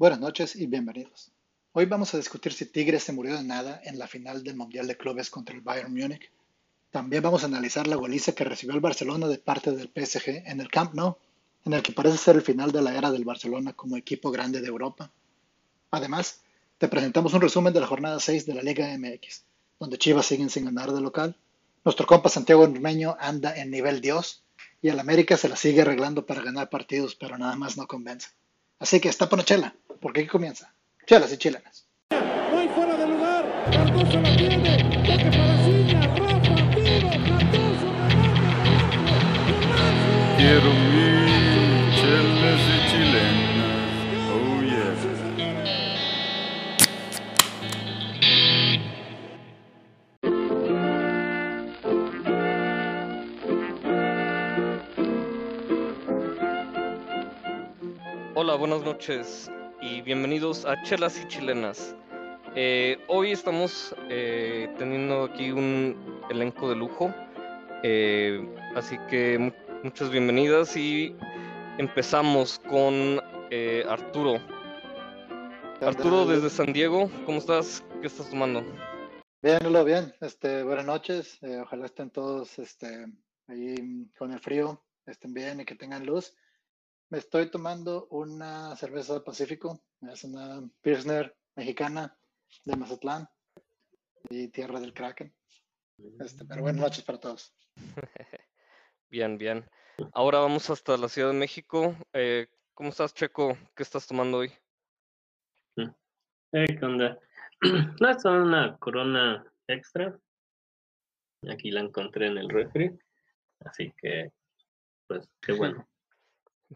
Buenas noches y bienvenidos. Hoy vamos a discutir si Tigres se murió de nada en la final del Mundial de Clubes contra el Bayern Múnich. También vamos a analizar la goliza que recibió el Barcelona de parte del PSG en el Camp Nou, en el que parece ser el final de la era del Barcelona como equipo grande de Europa. Además, te presentamos un resumen de la jornada 6 de la Liga MX, donde Chivas siguen sin ganar de local. Nuestro compa Santiago Ormeño anda en nivel Dios y el América se la sigue arreglando para ganar partidos, pero nada más no convence. Así que está por chela, porque aquí comienza. Chelas y chilenas. No hay fuera de lugar. Cardoso la tiene. Toque para Ciña. Rafa, tiro. Cardoso, remate, Quiero mi buenas noches y bienvenidos a Chelas y Chilenas. Eh, hoy estamos eh, teniendo aquí un elenco de lujo, eh, así que mu- muchas bienvenidas y empezamos con eh, Arturo. Arturo desde San Diego, ¿cómo estás? ¿Qué estás tomando? Bien, Lolo, bien. Este, buenas noches. Ojalá estén todos este, ahí con el frío, estén bien y que tengan luz. Me estoy tomando una cerveza Pacífico. Es una Pilsner mexicana de Mazatlán y tierra del Kraken. Este, pero buenas noches para todos. Bien, bien. Ahora vamos hasta la Ciudad de México. Eh, ¿cómo estás, Checo? ¿Qué estás tomando hoy? Eh, ¿qué onda? No, es una corona extra. Aquí la encontré en el refri. Así que, pues, qué bueno.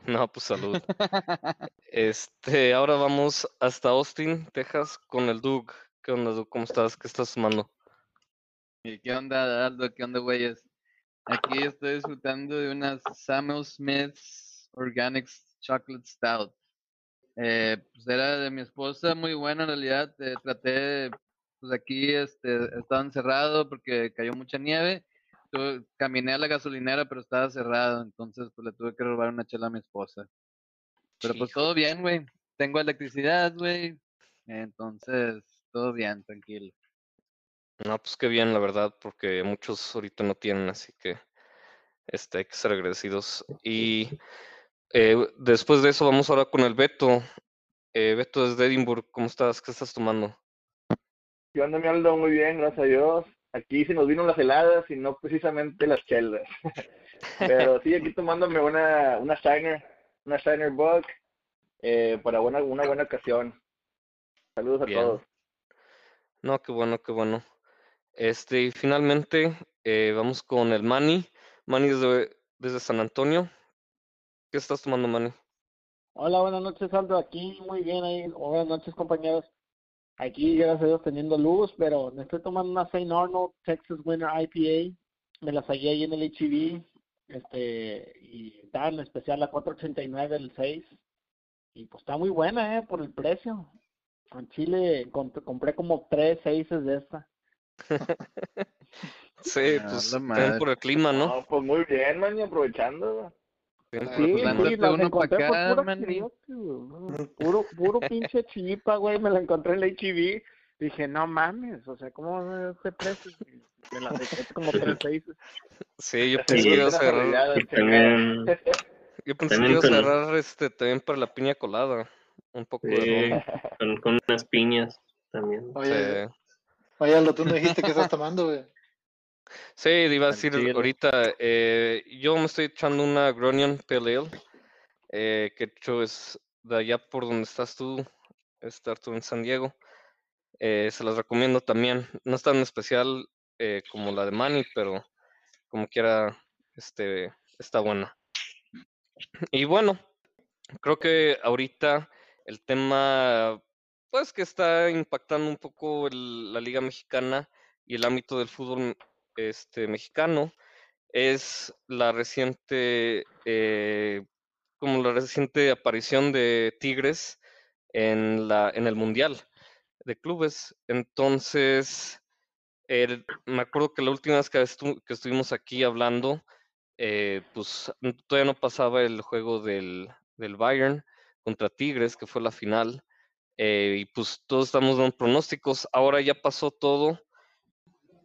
No, pues salud. Este, ahora vamos hasta Austin, Texas, con el Doug. ¿Qué onda, Doug? ¿Cómo estás? ¿Qué estás tomando? ¿Y qué onda, Aldo? ¿Qué onda, güeyes? Aquí estoy disfrutando de unas Samuel Smith's Organics Chocolate Stout. Eh, pues era de mi esposa, muy buena en realidad. eh, traté, de- pues aquí este, estaba encerrado porque cayó mucha nieve. Tuve- caminé a la gasolinera, pero estaba cerrado, entonces pues le tuve que robar una chela a mi esposa. Pero pues Hijo, todo bien, güey. Tengo electricidad, güey. Entonces, todo bien, tranquilo. No, pues qué bien, la verdad, porque muchos ahorita no tienen, así que este, hay que ser agradecidos. Y eh, después de eso vamos ahora con el Beto. Eh, Beto desde Edinburgh, ¿cómo estás? ¿Qué estás tomando? ¿Qué onda, mi Aldo? Muy bien, gracias a Dios. Aquí se nos vino las heladas y no precisamente las chelas. Pero sí, aquí tomándome una, una Shiner, una Shiner Book, eh, para buena, una buena ocasión. Saludos a Bien. todos. No, qué bueno, qué bueno. Este, y finalmente eh, vamos con el Manny. Manny desde, desde San Antonio. ¿Qué estás tomando, Manny? Hola, buenas noches, Aldo. Aquí muy bien ahí. Buenas noches, compañeros. Aquí, gracias a Dios, teniendo luz, pero me estoy tomando una St. Arnold Texas Winter IPA. Me la saqué ahí en el HEB. Este, y está en especial la 489, el 6. Y pues está muy buena, ¿eh? Por el precio. En Chile comp- compré como tres seises de esta. Sí, Ah, pues por el clima, ¿no? No, pues muy bien, man, y aprovechando. Sí, pues sí, pa' encontré por puro güey. Puro, puro pinche chipa, güey. Me la encontré en el HEB. Dije, no mames, o sea, ¿cómo a este precio? Me la saqué como tres seises. Sí, yo Sí, pensé que ibas a también, yo pensé que ibas a con- agarrar este también para la piña colada. Un poco de sí, ron. con, con unas piñas también. Oye, Sí. oye, Aldo, tú no dijiste que estás tomando, güey. Sí, te iba a decir Tranquilo. ahorita, eh, yo me estoy echando una Gronion Pale Ale, eh, que hecho es de allá por donde estás tú, estar tú en San Diego. Eh, se las recomiendo también. No es tan especial eh, como la de Manny, pero como quiera, este, está buena. Y bueno, creo que ahorita el tema, pues que está impactando un poco el- la Liga Mexicana y el ámbito del fútbol este, mexicano es la reciente, eh, como la reciente aparición de Tigres en la, en el Mundial de clubes. Entonces, me acuerdo que la última vez que, estu- que estuvimos aquí hablando, eh, pues todavía no pasaba el juego del, del Bayern contra Tigres, que fue la final. eh, y pues todos estamos dando pronósticos. Ahora ya pasó todo.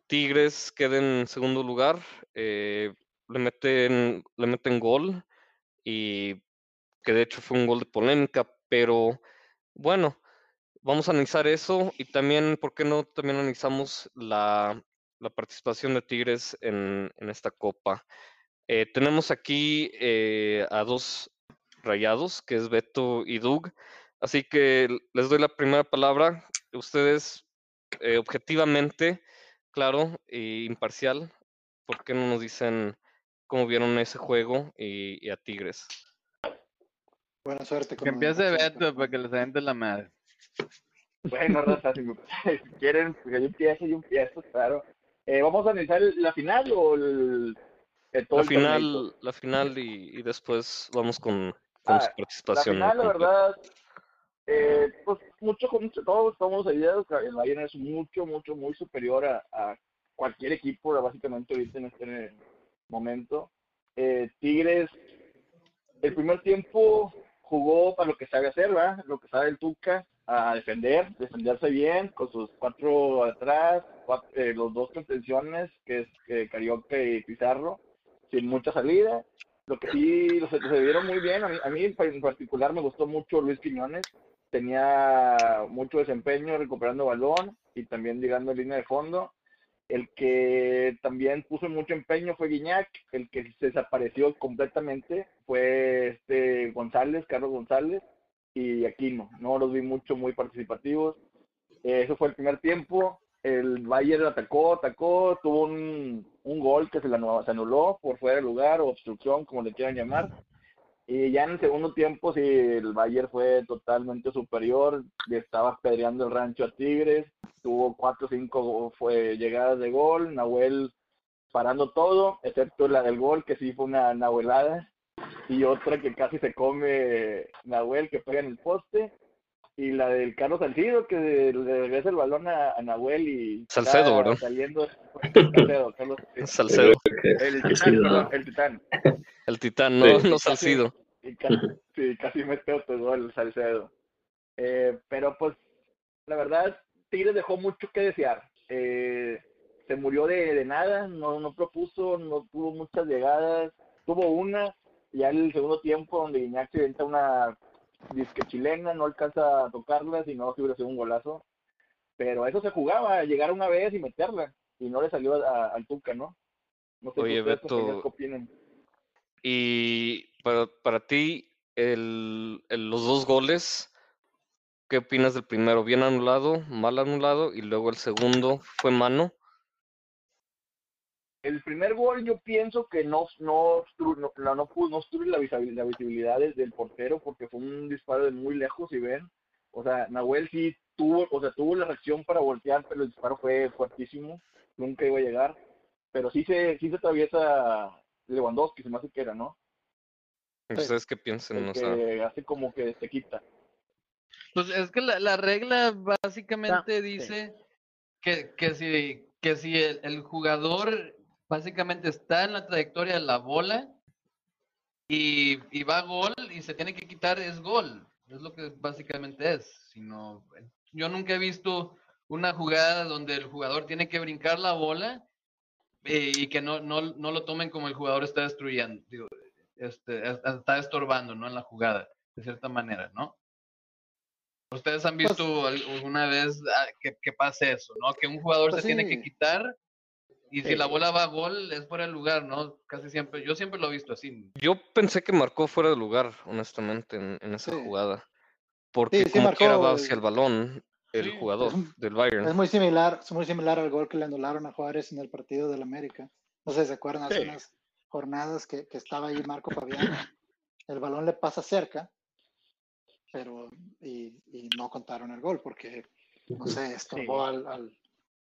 Tigres queda en segundo lugar. eh, le, meten, le meten gol. Y que de hecho fue un gol de polémica. Pero bueno, vamos a analizar eso. Y también, ¿por qué no? También analizamos la, la participación de Tigres en, esta copa. Eh, tenemos aquí eh, a dos rayados, que es Beto y Doug. Así que les doy la primera palabra. Ustedes, objetivamente, claro e imparcial, ¿por qué no nos dicen cómo vieron ese juego y, y a Tigres? Buena suerte con Que la empiece Beto para que les aviente la madre. Bueno, raza, si, me- si quieren, pues yo empiezo, yo empiezo, claro. Eh, ¿Vamos a analizar el- la final o el, el todo La el torneito? final, la final y, y después vamos con, con su Ah, La participación. final, la verdad, eh, pues mucho, mucho, todos estamos ayudados. El Bayern es mucho, mucho, muy superior a, cualquier equipo, básicamente ahorita en este momento. Eh, Tigres, el primer tiempo jugó para lo que sabe hacer, ¿verdad? Lo que sabe el Tuca, a defender, defenderse bien, con sus cuatro atrás, eh, los dos contenciones, que es eh, Carioca y Pizarro, sin mucha salida. Lo que sí, los, se vieron muy bien. A mí, a mí en particular me gustó mucho Luis Quiñones. Tenía mucho desempeño recuperando balón y también llegando a línea de fondo. El que también puso mucho empeño fue Guiñac. El que se desapareció completamente fue este González, Carlos González y Aquino. No los vi mucho, muy participativos. Eh, Eso fue el primer tiempo. El Bayern atacó, atacó, tuvo un, un gol que se, la, se anuló por fuera de lugar o obstrucción, como le quieran llamar. Y ya en el segundo tiempo, sí, el Bayern fue totalmente superior, estaba pedreando el rancho a Tigres, tuvo cuatro o cinco fue, llegadas de gol, Nahuel parando todo, excepto la del gol, que sí fue una nahuelada, y otra que casi se come Nahuel, que pega en el poste, y la del Carlos Salcido, que le regresa el balón a, a Nahuel y Salcedo, está ¿verdad? saliendo Salcedo, Carlos. Salcedo, El titán, ¿no? perdón, el titán. el titán, no, Sí. no Salcido. Y casi, sí, casi mete otro gol Salcedo. Eh, pero pues, la verdad, Tigres dejó mucho que desear. Eh, se murió de, de nada, no, no propuso, no tuvo muchas llegadas. Tuvo una, ya en el segundo tiempo, donde Guiñac se inventa una disque chilena, no alcanza a tocarla, si no, se hubiera sido un golazo. Pero eso se jugaba, llegar una vez y meterla. Y no le salió a- al Tuca, ¿no? No sé Oye, Beto. Y para, para ti, el, el- los dos goles, ¿qué opinas del primero? ¿Bien anulado, mal anulado? Y luego el segundo, ¿fue mano? El primer gol yo pienso que no no no, no, no no obstruye la visibilidad, la visibilidad del, del portero porque fue un disparo de muy lejos si ven. O sea, Nahuel sí tuvo, o sea, tuvo la reacción para voltear, pero el disparo fue fuertísimo, nunca iba a llegar. Pero sí se, sí se atraviesa Lewandowski, se me hace que era, ¿no? ¿Ustedes qué piensan? El O sea, que hace como que se quita. Pues es que la, la regla básicamente sí. dice que, que si, que si el, el jugador básicamente está en la trayectoria de la bola y, y va a gol y se tiene que quitar, es gol. Es lo que básicamente es. Sino, yo nunca he visto una jugada donde el jugador tiene que brincar la bola eh, y que no, no, no lo tomen como el jugador está destruyendo, digo, este, es- está estorbando, ¿no? En la jugada, de cierta manera, ¿no? ¿Ustedes han Pues- visto al- alguna vez ah, que, que pase eso, ¿no? Que un jugador Pues se tiene que quitar y si Sí. la bola va a gol es fuera de lugar, ¿no? Casi siempre, yo siempre lo he visto así. yo pensé que marcó fuera de lugar, honestamente, en, en esa Sí. jugada. Porque sí como quiera marcó va el- hacia el balón el Sí, jugador es del Es Bayern. muy similar, es muy similar al gol que le anularon a Juárez en el partido del América. No sé si se acuerdan hace Sí. unas jornadas que, que estaba ahí Marco Fabián. El balón le pasa cerca, pero y, y no contaron el gol porque no sé, estorbó al, al,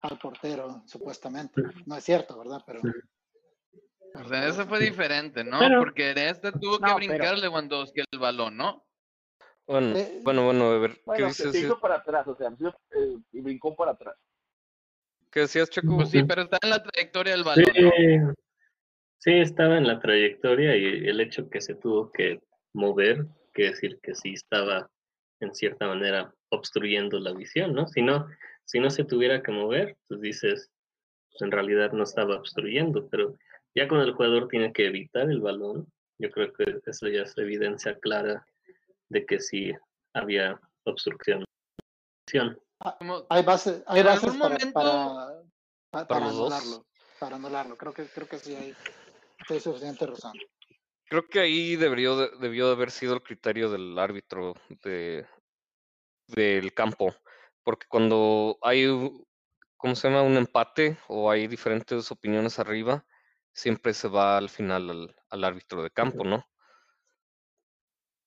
al portero supuestamente. No es cierto, ¿verdad? Pero O sea, eso fue diferente, ¿no? Pero- Porque en este tuvo que No, brincar Lewandowski el balón, ¿no? Bueno, Eh, bueno, bueno, a ver, ¿qué Bueno, dices? se hizo para atrás, o sea, se hizo, eh, y brincó para atrás. ¿Qué decías, Checo? Pues sí, pero está en la trayectoria del balón, ¿no? Sí, sí, estaba en la trayectoria y el hecho que se tuvo que mover, que decir que sí estaba en cierta manera obstruyendo la visión, ¿no? Si no, si no se tuviera que mover, pues dices, pues en realidad no estaba obstruyendo, pero ya cuando el jugador tiene que evitar el balón, yo creo que eso ya es evidencia clara de que sí había obstrucción. Como- Hay bases, hay bases para, momento- para, anularlo. Para anularlo. Creo que, creo que sí hay, hay suficiente razón. Creo que ahí debió de, debió de haber sido el criterio del árbitro de, del campo, porque cuando hay, ¿cómo se llama? Un empate o hay diferentes opiniones arriba, siempre se va al final al, al árbitro de campo, ¿no?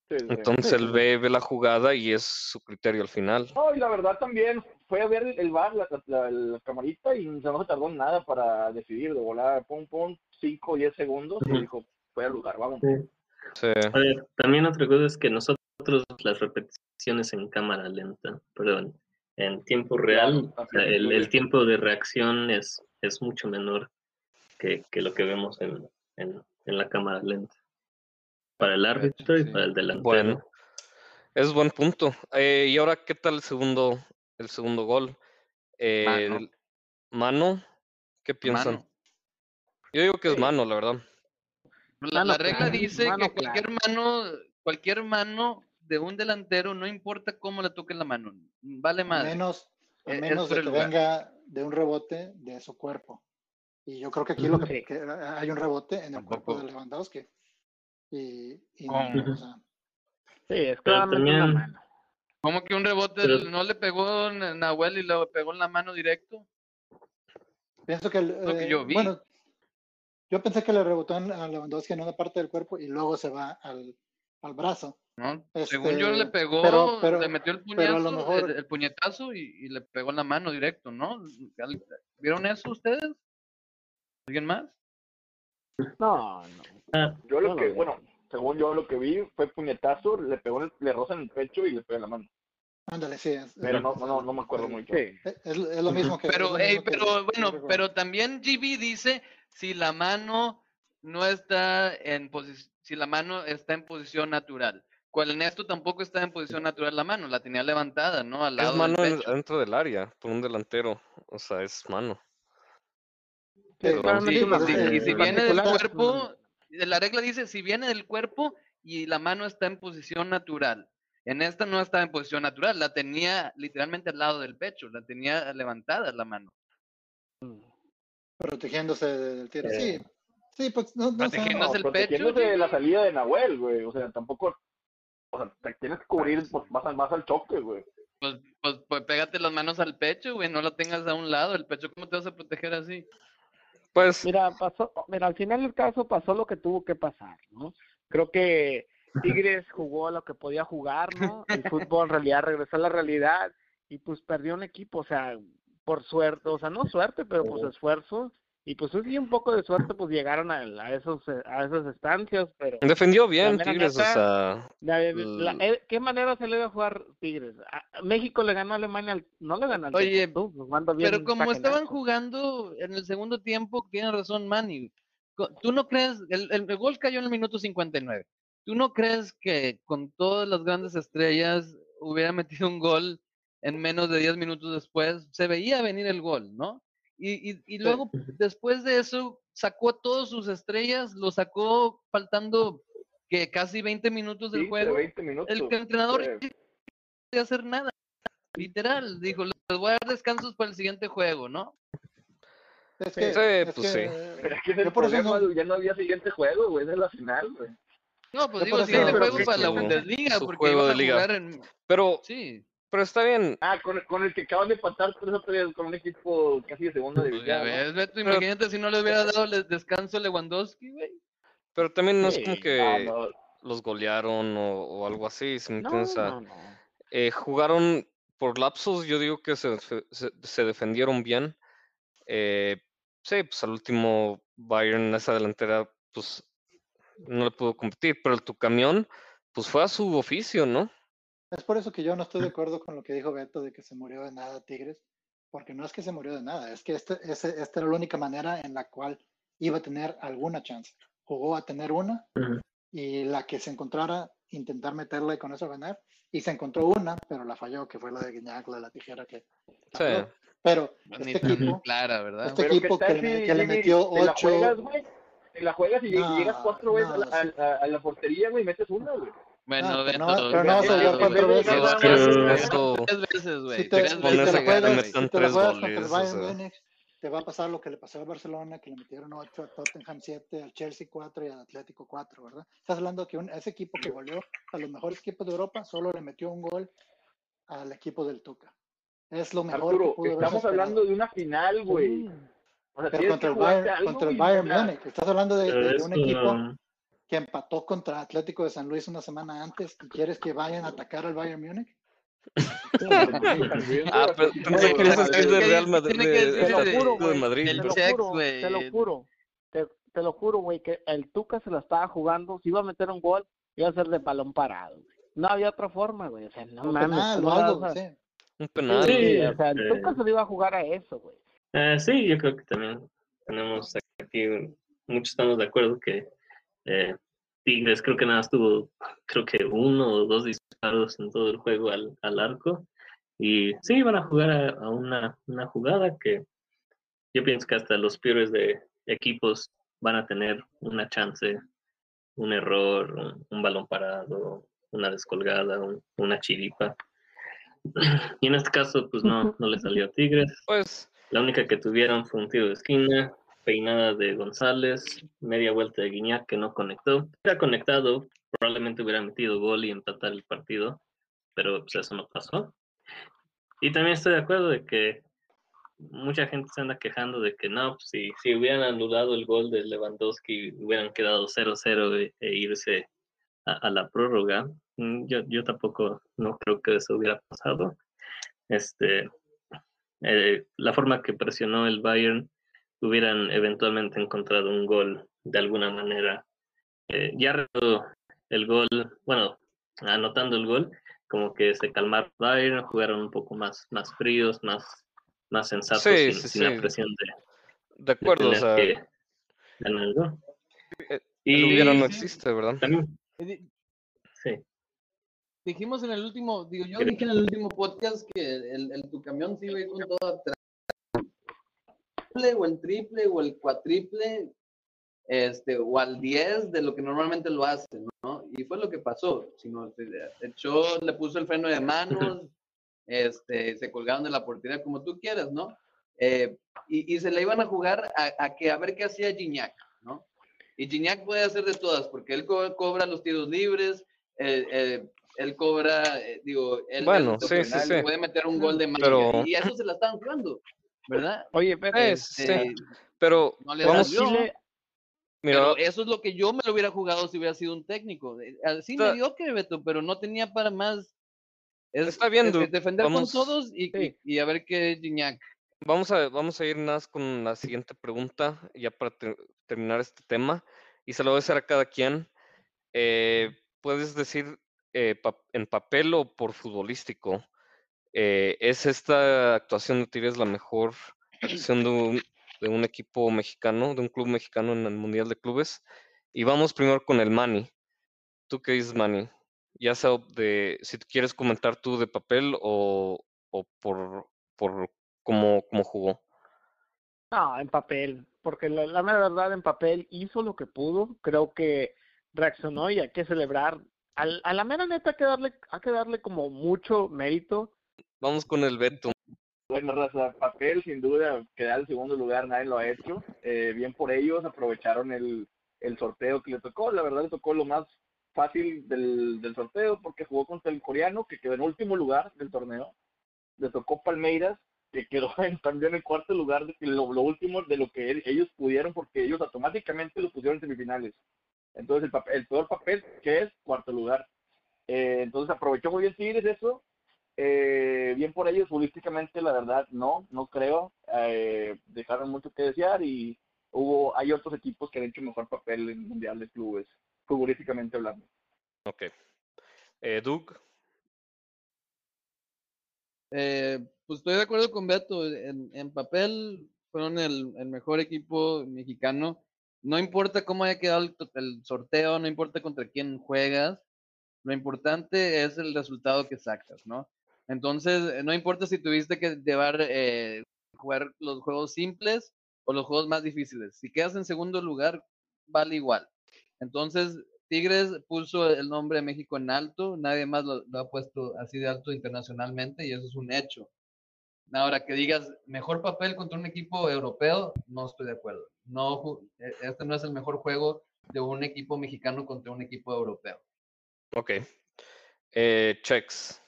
Sí, sí. Entonces Sí, él sí. ve, ve la jugada y es su criterio al final. No, y la verdad también fue a ver el bar, la, la, la camarita, y no se tardó nada para decidir de volar, pum, pum, 5 o 10 segundos, y dijo, fue al lugar, vamos. Sí. A ver, también otra cosa es que nosotros las repeticiones en cámara lenta, perdón, en tiempo real, o sea, el, tiempo de reacción es, es mucho menor que, que lo que vemos en, en, en la cámara lenta. Para el árbitro y para el delantero. Bueno, es buen punto. Eh, y ahora, ¿qué tal el segundo, el segundo gol? Eh, Mano. el- ¿Mano? ¿Qué piensan? Mano. Yo digo que es mano, la verdad. La, regla dice mano que cualquier mano, cualquier mano de un delantero, no importa cómo le toque la mano, vale más. menos, a Eh, es menos de que lugar. venga de un rebote de su cuerpo. Y yo creo que aquí lo que, hay un rebote en el cuerpo de Lewandowski. Y, y ¿Cómo? o sea, Sí, es claramente una también- mano. ¿Cómo que un rebote Pero- no le pegó en Nahuel y le pegó en la mano directo? pienso que, el, Lo que eh, yo vi. bueno, yo pensé que le rebotó en- a Lewandowski en una parte del cuerpo y luego se va al, al brazo. ¿No? Este, Según yo le pegó, pero- pero- le metió el lo mejor- el, el puñetazo y, y le pegó en la mano directo, ¿no? ¿Vieron eso ustedes? ¿Alguien más? No, no. Ah, Yo lo No que, bueno, según yo lo que vi fue puñetazo, le pegó, le roza en el pecho y le pega en la mano. Ándale, sí. Es, Pero no, no, no me acuerdo mucho. Sí. Es, es lo mismo que. Pero, lo ey, mismo que- pero que bueno, pero también GB dice si la mano no está en posición, si la mano está en posición natural. Cual en esto tampoco está en posición natural la mano, la tenía levantada, ¿no? Al lado Es mano del en- pecho. dentro del área, por un delantero. O sea, es mano. Sí, Sí, claramente Sí, una pues, y- eh, si en viene del cuerpo, la regla dice si viene del cuerpo y la mano está en posición natural. En esta no estaba en posición natural, la tenía literalmente al lado del pecho, la tenía levantada la mano. protegiéndose del tiro. Eh, Sí, sí, pues no, no sé. protegiéndose No, el pecho, protegiéndose de la salida de Nahuel, güey. O sea, tampoco. O sea, te tienes que cubrir, pues, vas, al, vas al choque, güey. Pues, pues, pues pégate las manos al pecho, güey, no la tengas a un lado, el pecho, ¿cómo te vas a proteger así? Pues, Mira, pasó, mira, al final del caso pasó lo que tuvo que pasar, ¿no? Creo que Tigres jugó lo que podía jugar, ¿no? El fútbol en realidad regresó a la realidad y pues perdió un equipo, o sea, por suerte, o sea, no suerte, pero pues esfuerzo y pues sí un poco de suerte pues llegaron a, a esos a esas estancias, pero defendió bien Tigres, o neta, sea, la- la- eh, ¿qué manera se le iba a jugar Tigres? A- México le ganó a Alemania, al- no le ganó al Oye, Tú, nos manda bien Pero como estaban jugando en el segundo tiempo, tiene razón Manny. ¿Tú no crees, el, el- el gol cayó en el minuto 59, ¿tú no crees que con todas las grandes estrellas hubiera metido un gol en menos de 10 minutos después? Se veía venir el gol, ¿no? Y, y, y luego, después de eso, sacó a todas sus estrellas, lo sacó faltando que casi 20 minutos del 15, juego. 20 minutos. El entrenador no podía hacer nada. Literal, dijo, les voy a dar descansos para el siguiente juego, ¿no? Es que, Sí, es pues que, sí. Pero es que es el yo por eso no- ya no había siguiente juego, güey, es la final, güey. No, pues Yo digo, siguiente juego para la Bundesliga, porque iban de a jugar en... pero, Sí, pero está bien. Ah, con, con el que acaban de empatar tres con un equipo casi de segunda pues división. ¿no? Beto, imagínate si no le hubiera dado el descanso a Lewandowski, güey. Pero también no es como Ah, que no. los golearon o, o algo así, ¿sí me entiendes? Eh, jugaron por lapsos, yo digo que se, se, se defendieron bien. Eh, sí, pues al último Bayern, esa delantera, pues no le pudo competir, pero tu camión, pues fue a su oficio, ¿no? Es por eso que yo no estoy de acuerdo con lo que dijo Beto de que se murió de nada Tigres, porque no es que se murió de nada, es que este, ese- esta era la única manera en la cual iba a tener alguna chance. Jugó a tener una y la que se encontrara, intentar meterla y con eso ganar, y se encontró una, pero la falló, que fue la de Guiñac, la de la tijera que Sí. Pero Ni este equipo, clara, ¿verdad? este Pero equipo ¿qué que le, si, que le Jimmy, metió te la ocho, juegas, güey? Te la juegas y No, llegas cuatro veces no, a, a- a la portería, güey, y metes una, güey. Bueno, No, pero no- pero no vas a cuatro veces, tres- veces, güey. si te, tres si te juegas. Múnich, te va a pasar lo que le pasó al Barcelona, que le metieron 8 a Tottenham 7, al Chelsea 4 y al Atlético 4, ¿verdad? Estás hablando que un, ese equipo que goleó a los mejores equipos de Europa solo le metió un gol al equipo del Tuca. Es lo mejor Arturo, que pudo estamos hablando de una final, güey. O sea, Pero contra el Bayern, contra el Bayern Múnich. Estás hablando de, un equipo que empató contra Atlético de San Luis una semana antes y quieres que vayan a atacar al Bayern Múnich. Ah, pero pensé que querías decir de Real Madrid, de, lo de-. Madrid. el Te lo juro, güey. te lo juro. Te, te lo juro, güey, que el Tuca se la estaba jugando. Si iba a meter un gol, iba a ser de balón parado. güey. No había otra forma, güey. O sea, no Un mames. penal ¿cómo o la algo, sí. Un Sí, penal. Sí, o sea, el este- Tuca se lo iba a jugar a eso, güey. Eh, sí, yo creo que también tenemos aquí, muchos estamos de acuerdo que eh, Tigres creo que nada más tuvo, creo que uno o dos disparos en todo el juego al, al arco. Y sí, van a jugar a, a una, una jugada que yo pienso que hasta los peores de equipos van a tener una chance, un error, un, un balón parado, una descolgada, un- una chiripa. Y en este caso, pues no, no le salió a Tigres. Pues, La única que tuvieron fue un tiro de esquina, peinada de González, media vuelta de Guiñac que no conectó. Hubiera conectado, probablemente hubiera metido gol y empatar el partido, pero pues eso no pasó. Y también estoy de acuerdo de que mucha gente se anda quejando de que no, pues, si, si hubieran anulado el gol de Lewandowski, hubieran quedado 0-0 e, e irse a, a la prórroga. Mm, Yo, yo tampoco no creo que eso hubiera pasado. Este, eh, la forma que presionó el Bayern, hubieran eventualmente encontrado un gol de alguna manera. Eh, ya el gol, bueno, anotando el gol, como que se calmaron jugaron un poco más, más fríos, más, más sensatos, Sí, sin, sí, sin la presión de, de de acuerdo, o sea, que ganar el gol. el Y no existe, ¿verdad? también, Eh, sí, Dijimos en el último, digo, yo dije en el último podcast que el, el tu camión sí iba a ir con todo atrás. Triple, o el triple o el cuatriple, este, o al 10 de lo que normalmente lo hace, ¿no? Y fue lo que pasó. Sino echó, le puso el freno de manos, este, se colgaron de la portería como tú quieras, ¿no? Eh, y, y se la iban a jugar a, a que a ver qué hacía Gignac, ¿no? Y Gignac puede hacer de todas, porque él co- cobra los tiros libres, eh, eh, él cobra, eh, digo, él Bueno, sí, un sí, penal, sí. puede meter un gol de magia, Pero- y eso se la estaban jugando, ¿verdad? Oye, pero Eh, sí, Este, Pero no le vamos, salió. Chile, mira, Pero eso es lo que yo me lo hubiera jugado si hubiera sido un técnico. Eh, Así Está- mediocre, Beto, pero no tenía para más. Es, Está bien, es- defender Vamos- con todos y, Sí. y, y a ver qué Gignac. Vamos a, vamos a ir más con la siguiente pregunta, ya para ter- terminar este tema, y se lo voy a hacer a cada quien. Eh, ¿Puedes decir eh, pa- en papel o por futbolístico? Eh, ¿Es esta actuación de Tigres la mejor actuación de un, de un equipo mexicano, de un club mexicano en el Mundial de Clubes? Y vamos primero con el Mani. ¿Tú qué dices, Mani? Ya sea de, si quieres comentar tú de papel o, o por, cómo, jugó. No, en papel, porque la, la verdad en papel hizo lo que pudo, creo que reaccionó y hay que celebrar. Al, a la mera neta hay que darle, hay que darle como mucho mérito. Vamos con el Beto. Bueno, raza, papel sin duda quedar en segundo lugar, nadie lo ha hecho. Eh, bien por ellos, aprovecharon el, el sorteo que le tocó. La verdad le tocó lo más fácil del, del sorteo porque jugó contra el coreano que quedó en último lugar del torneo. Le tocó Palmeiras que quedó en, también en cuarto lugar, de, lo, lo último de lo que ellos pudieron porque ellos automáticamente lo pusieron en semifinales. Entonces el, papel, el peor papel que es cuarto lugar. Eh, entonces aprovechó muy bien Tigres eso eh, bien por ellos, futbolísticamente la verdad no, no creo. Eh, dejaron mucho que desear y hubo, hay otros equipos que han hecho mejor papel en el Mundial de Clubes, futbolísticamente hablando. Ok. Eh, Doug, Eh, pues estoy de acuerdo con Beto. En, en papel fueron el, el mejor equipo mexicano. No importa cómo haya quedado el, to- el sorteo, no importa contra quién juegas. Lo importante es el resultado que sacas, ¿no? Entonces, no importa si tuviste que llevar, eh, jugar los juegos simples o los juegos más difíciles. Si quedas en segundo lugar, vale igual. Entonces, Tigres puso el nombre de México en alto, nadie más lo, ha puesto así de alto internacionalmente y eso es un hecho. Ahora, que digas mejor papel contra un equipo europeo, no estoy de acuerdo. No, e- este no es el mejor juego de un equipo mexicano contra un equipo europeo. Ok. Eh, checks.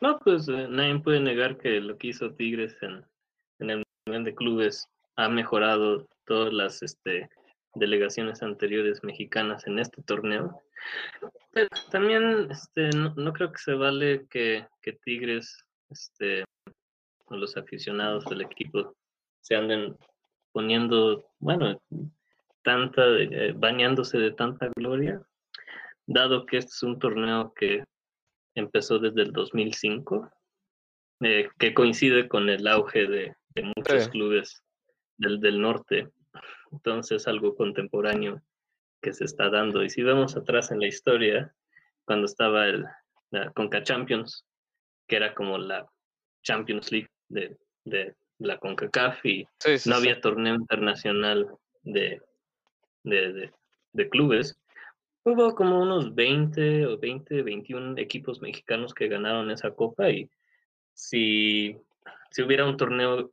No, pues eh, nadie puede negar que lo que hizo Tigres en, en el Mundial de Clubes ha mejorado todas las este, delegaciones anteriores mexicanas en este torneo. Pero también este, no, creo que se vale que, que Tigres, este, los aficionados del equipo, se anden poniendo, bueno, tanta, eh, bañándose de tanta gloria, dado que este es un torneo que empezó desde el 2005, eh, que coincide con el auge de, de muchos Sí. clubes del, del norte. Entonces, algo contemporáneo que se está dando. Y si vemos atrás en la historia, cuando estaba el la Conca Champions, que era como la Champions League de, de la CONCACAF y Sí, sí, no había torneo internacional de, de, de- de clubes. Hubo como unos 20 o 20, 21 equipos mexicanos que ganaron esa copa y si, si hubiera un torneo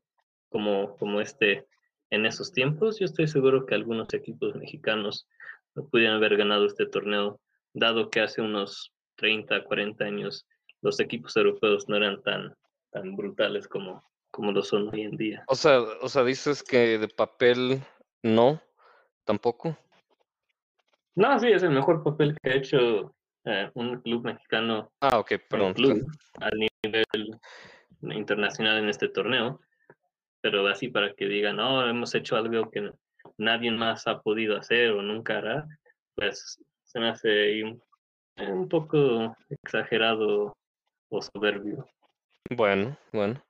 como, como este en esos tiempos, yo estoy seguro que algunos equipos mexicanos no pudieran haber ganado este torneo, dado que hace unos 30, 40 años los equipos europeos no eran tan, tan brutales como, como lo son hoy en día. O sea, o sea, dices que de papel no, tampoco. No, sí, es el mejor papel que ha hecho eh, un club mexicano Ah, ok, en perdón. club a nivel internacional en este torneo, pero así para que digan, no, hemos hecho algo que nadie más ha podido hacer o nunca hará, pues se me hace ahí un, eh, un poco exagerado o soberbio. Bueno, bueno.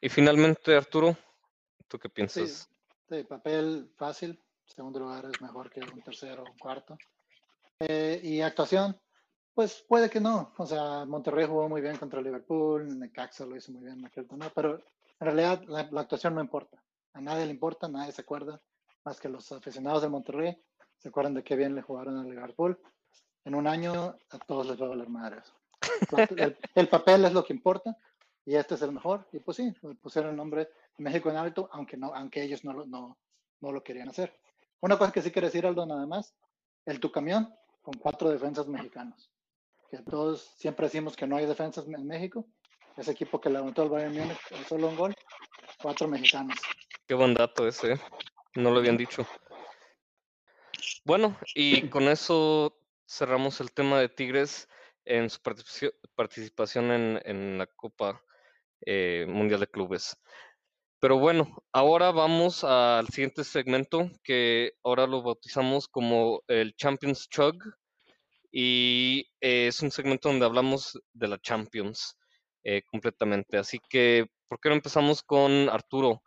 Y finalmente, Arturo, ¿tú qué Sí, piensas? de papel fácil, segundo lugar es mejor que un tercero o un cuarto. Eh, y actuación, pues puede que no. O sea, Monterrey jugó muy bien contra Liverpool, Necaxa lo hizo muy bien torneo, pero en realidad la, la actuación no importa. A nadie le importa, nadie se acuerda, más que los aficionados de Monterrey se acuerdan de qué bien le jugaron a Liverpool. En un año a todos les va a valer madres. El, el papel es lo que importa y este es el mejor. Y pues sí, pusieron el nombre de México en alto, aunque, no, aunque ellos no no, no lo querían hacer. Una cosa que sí quiero decir, Aldo, nada más, el tu camión con cuatro defensas mexicanos. Que todos siempre decimos que no hay defensas en México. Ese equipo que levantó el Bayern Múnich solo un gol, cuatro mexicanos. Qué buen dato ese, ¿eh? No lo habían dicho. Bueno, y con eso cerramos el tema de Tigres en su participación, en la Copa eh, Mundial de Clubes. Pero bueno, ahora vamos al siguiente segmento que ahora lo bautizamos como el Champions Chug y eh, es un segmento donde hablamos de la Champions eh, completamente. Así que, ¿por qué no empezamos con Arturo?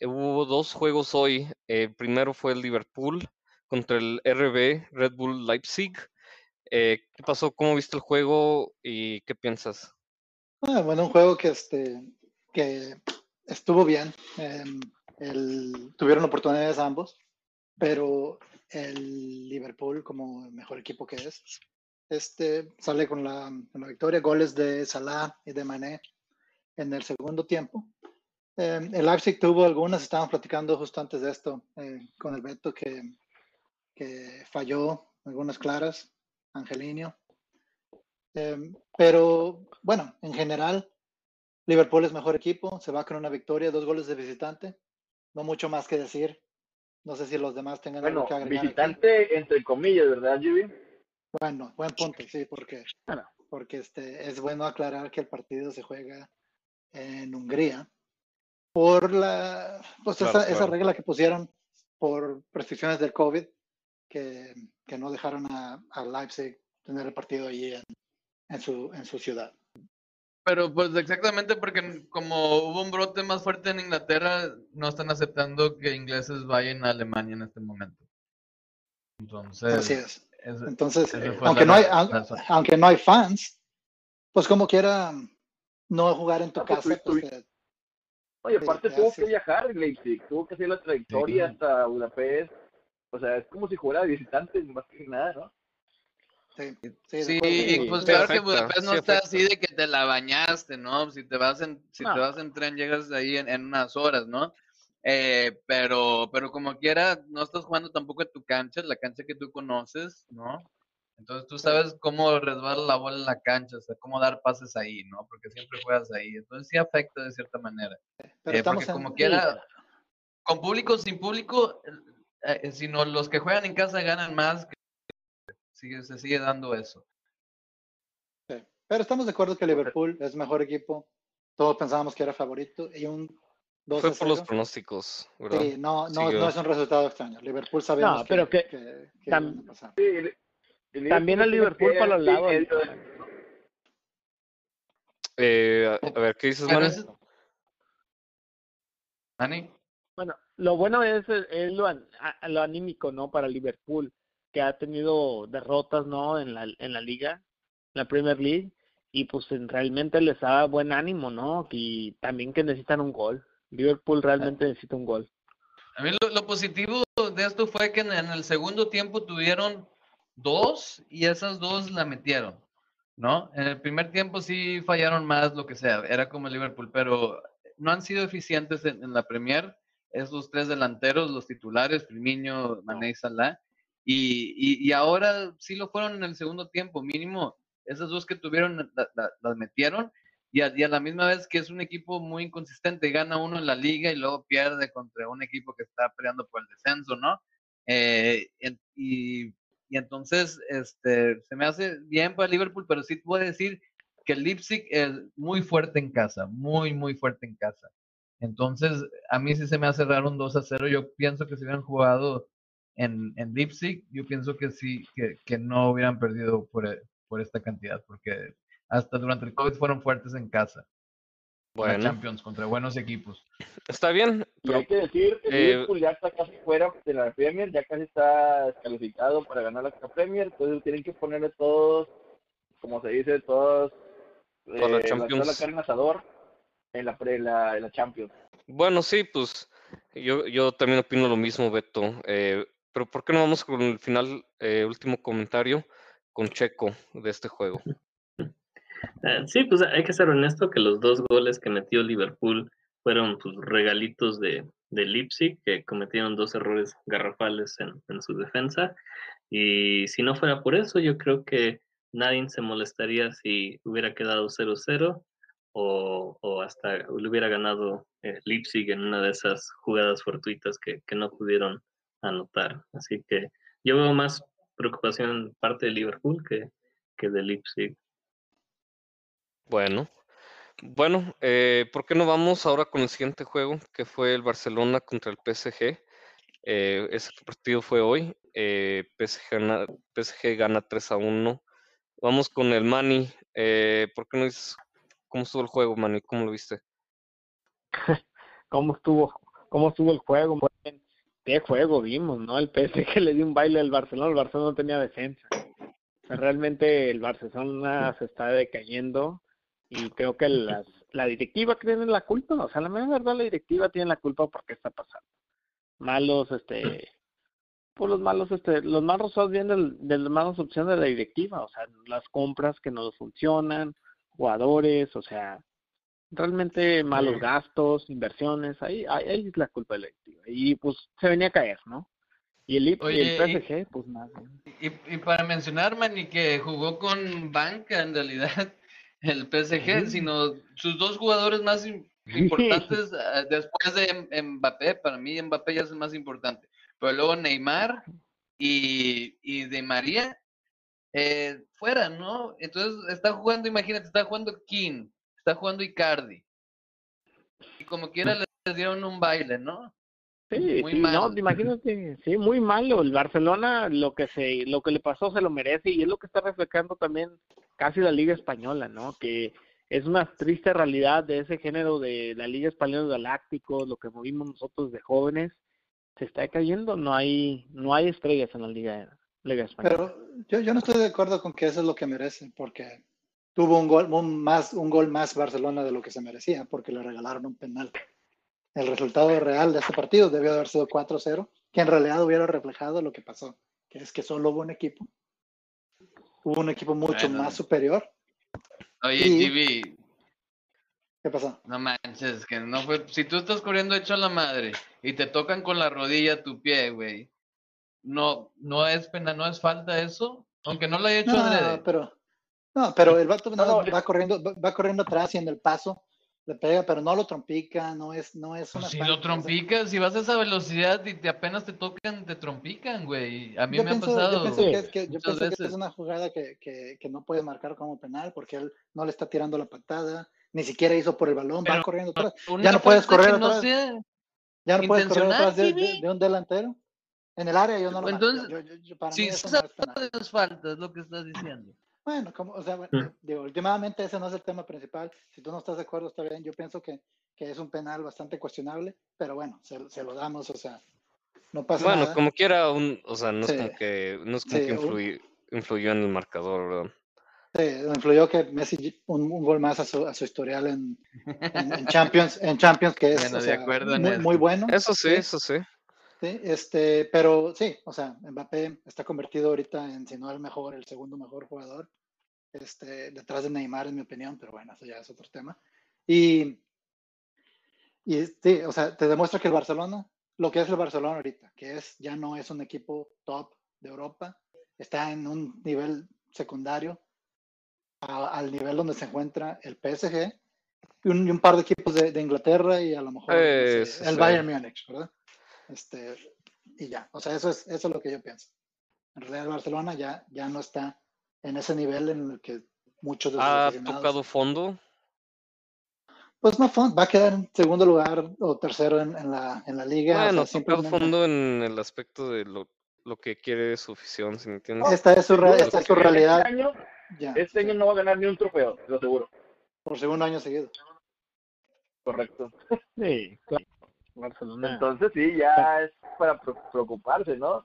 Eh, hubo dos juegos hoy. El primero fue el Liverpool contra el RB Red Bull Leipzig. ¿Qué pasó? ¿Cómo viste el juego y qué piensas? Ah, bueno, un juego que, este, que estuvo bien. em, el- tuvieron oportunidades ambos, pero el Liverpool, como el mejor equipo que es, este, sale con la, con la victoria. Goles de Salah y de Mané en el segundo tiempo. Em, el Leipzig tuvo algunas, estaban platicando justo antes de esto eh, con el Beto que, que falló algunas claras, Angelino. Em, pero bueno, en general, Liverpool es mejor equipo, se va con una victoria, dos goles de visitante, no mucho más que decir. No sé si los demás tengan algo Bueno, que agregar. aquí. visitante entre comillas, ¿verdad, Jimmy? Bueno, buen punto, sí, porque, Bueno. porque este, es bueno aclarar que el partido se juega en Hungría por la, pues Claro, esa, regla que pusieron por restricciones del COVID, que, que no dejaron a, a Leipzig tener el partido allí en, en, su, en su ciudad. Pero pues exactamente porque como hubo un brote más fuerte en Inglaterra, no están aceptando que ingleses vayan a Alemania en este momento. Así Entonces, es. ese- Entonces, ese aunque la- no, hay, aunque no hay fans, pues como quiera no jugar en tu pues, casa, tú- pues, tú- te- Oye, aparte Sí, tuvo que viajar Leipzig, tuvo que hacer la trayectoria Sí. hasta Budapest. O sea, es como si jugara de visitante, más que nada, ¿no? Sí, sí, de Sí, acuerdo. y pues claro que Budapest no sí está así de que te la bañaste, ¿no? Si te vas en, si te vas en tren llegas ahí en, en unas horas, ¿no? Eh, pero, pero como quiera, no estás jugando tampoco en tu cancha, la cancha que tú conoces, ¿no? Entonces tú sabes cómo resbala la bola en la cancha, o sea, cómo dar pases ahí, ¿no? Porque siempre juegas ahí. Entonces sí afecta de cierta manera. Pero Eh, estamos porque en- como quiera, con público, sin público, eh, eh, sino los que juegan en casa ganan más, que sigue, se sigue dando eso. sí. Pero estamos de acuerdo que Liverpool es mejor equipo. Todos pensábamos que era favorito y un 2 Fue por los 0. pronósticos, ¿verdad? Sí, no, no, no es un resultado extraño. Liverpool sabemos No, pero que- que, que tam- pasar. Sí, el- el También el tiene Liverpool para los lados. el- Eh, a, a ver, ¿qué dices, Manny? es- Manny, Bueno, lo bueno es, es lo, an- lo anímico, ¿no? Para Liverpool, que ha tenido derrotas, ¿no? En la, en la liga, la Premier League, y pues en- realmente les da buen ánimo, ¿no? Y también que necesitan un gol. Liverpool realmente necesita un gol. A mí lo, lo positivo de esto fue que en, en el segundo tiempo tuvieron dos y esas dos la metieron, ¿no? En el primer tiempo sí fallaron más, lo que sea, era como el Liverpool, pero no han sido eficientes en, en la Premier, esos tres delanteros, los titulares, Firmino, Mané y Salah, y, y, ahora sí lo fueron en el segundo tiempo, mínimo, esas dos que tuvieron la- la- las metieron, y a, la misma vez que es un equipo muy inconsistente, gana uno en la liga y luego pierde contra un equipo que está peleando por el descenso, ¿no? Eh, y entonces este, se me hace bien para Liverpool, pero sí puedo decir que el Leipzig es muy fuerte en casa, muy, muy fuerte en casa. Entonces, a mí sí se me hace raro un 2 a 0. Yo pienso que si hubieran jugado en, en Leipzig, yo pienso que sí, que, que no hubieran perdido por, eh, por esta cantidad, porque hasta durante el COVID fueron fuertes en casa. en la Bueno, Champions contra buenos equipos. está bien, Y hay que decir que eh, Liverpool ya está casi fuera de la Premier, ya casi está descalificado para ganar la Premier, entonces tienen que ponerle todos, como se dice, todos Toda la eh, Champions. la carne asador en la, pre- la, en la Champions. bueno, sí, pues yo, yo también opino lo mismo, Beto. Eh, pero ¿por qué no vamos con el final, eh, último comentario con Checo de este juego? Eh, sí, pues hay que ser honesto que los dos goles que metió Liverpool fueron pues, regalitos de, de Leipzig, que cometieron dos errores garrafales en, en su defensa. Y si no fuera por eso, yo creo que nadie se molestaría si hubiera quedado 0-0 o, o hasta le hubiera ganado eh, Leipzig en una de esas jugadas fortuitas que, que no pudieron anotar. Así que yo veo más preocupación en parte de Liverpool que, que de Leipzig. Bueno, bueno, eh, ¿por qué no vamos ahora con el siguiente juego, que fue el Barcelona contra el PSG? Eh, ese partido fue hoy. eh, PSG, gana, PSG gana 3 a 1. Vamos con el Mani. Eh, ¿Por qué no dices cómo estuvo el juego, Mani? ¿Cómo lo viste? ¿Cómo estuvo, cómo estuvo el juego? Muy bien. ¿Qué juego vimos, no? El PSG le dio un baile al Barcelona, el Barcelona no tenía defensa. O sea, realmente el Barcelona se está decayendo y creo que las, la directiva tiene la culpa, o sea, la mera verdad la directiva tiene la culpa por qué está pasando. Malos, este, pues los malos, este, los malos resultados vienen de las malas opciones de la directiva, o sea, las compras que no funcionan, jugadores, o sea, realmente malos gastos, inversiones, ahí, ahí, ahí es la culpa de la directiva. Y pues se venía a caer, ¿no? Y el, IP y el y- PSG, pues nada. Y, y para mencionar, Manny, que jugó con banca en realidad el PSG, Sí. sino sus dos jugadores más im- importantes eh, después de Mbappé, para mí Mbappé ya es el más importante, pero luego Neymar y, y de María eh, fuera, ¿no? Entonces está jugando, imagínate, está jugando King, está jugando Icardi, y como quiera les dieron un baile, ¿no? Sí, Muy sí, malo. no, imagínate, sí, muy malo. El Barcelona lo que se, lo que le pasó se lo merece y es lo que está reflejando también casi la Liga Española, ¿no? Que es una triste realidad de ese género de la Liga Española Galácticos, lo que movimos nosotros de jóvenes, se está cayendo, no hay, no hay estrellas en la Liga Liga Española. Pero yo, yo no estoy de acuerdo con que eso es lo que merece, porque tuvo un gol, un, más, un gol más Barcelona de lo que se merecía, porque le regalaron un penal. El resultado real de este partido debió de haber sido 4-0, que en realidad hubiera reflejado lo que pasó, que es que solo hubo un equipo. Hubo un equipo mucho Bueno. más superior. Oye, Y- Gibi, ¿Qué pasó? no manches, que no fue. Si tú estás corriendo hecho a la madre y te tocan con la rodilla tu pie, güey. No, no es pena, no es falta eso. Aunque no lo haya hecho. No, pero, no, pero el vato No, va, corriendo, va, corriendo atrás y en el paso le pega, pero no lo trompica, no es, no es una Pues si falta, lo trompicas, si vas a esa velocidad y te apenas te tocan, te trompican, güey. A mí yo me pienso, ha pasado. Yo pienso, que, es, que- yo muchas pienso que veces. es una jugada que, que, que no puede marcar como penal porque él no le está tirando la patada, ni siquiera hizo por el balón, va corriendo atrás. Una Ya no puedes correr no atrás. sea- Ya no puedes correr atrás de, de- de un delantero. En el área yo no lo. Entonces, Yo- yo- yo- para mí Si eso esa no es penal. es falta, es lo que estás diciendo. Bueno, como, o sea, bueno, digo, últimamente ese no es el tema principal. Si tú no estás de acuerdo, está bien. Yo pienso que, que es un penal bastante cuestionable, pero bueno, se, se lo damos, o sea, no pasa Bueno, nada. como quiera, un, o sea, no Sí. es como que, no es como Sí, que un- influye- influyó en el marcador, ¿verdad? Sí, influyó que Messi un, un gol más a su, a su historial en, en- en Champions, en Champions, que es Bueno, o sea, muy, bueno. Eso sí, Sí. eso sí. Sí, este, pero sí, o sea, Mbappé está convertido ahorita en, si no el mejor, el segundo mejor jugador, este, detrás de Neymar, en mi opinión, pero bueno, eso ya es otro tema. Y, y sí, o sea, te demuestra que el Barcelona, lo que es el Barcelona ahorita, que es, ya no es un equipo top de Europa, está en un nivel secundario a- al nivel donde se encuentra el PSG y un, y un par de equipos de, de Inglaterra y a lo mejor no sé, sí, el sí. Bayern Múnich, ¿verdad? Este, y ya, o sea, eso es, eso es lo que yo pienso. En realidad el Barcelona ya, ya no está en ese nivel en el que muchos de sus ¿Ha tocado fondo? Pues no, va a quedar en segundo lugar o tercero en, en la, en la liga. o Bueno, sea, tocado simplemente- fondo en el aspecto de lo, lo que quiere su afición, si me entiendes? Esta es su, re- Seguro, esta es su realidad Este año, ya, este año no va a ganar ni un trofeo, lo aseguro. por segundo año seguido. Correcto. Sí, claro. Barcelona. Entonces sí, ya es para pre- preocuparse, ¿no?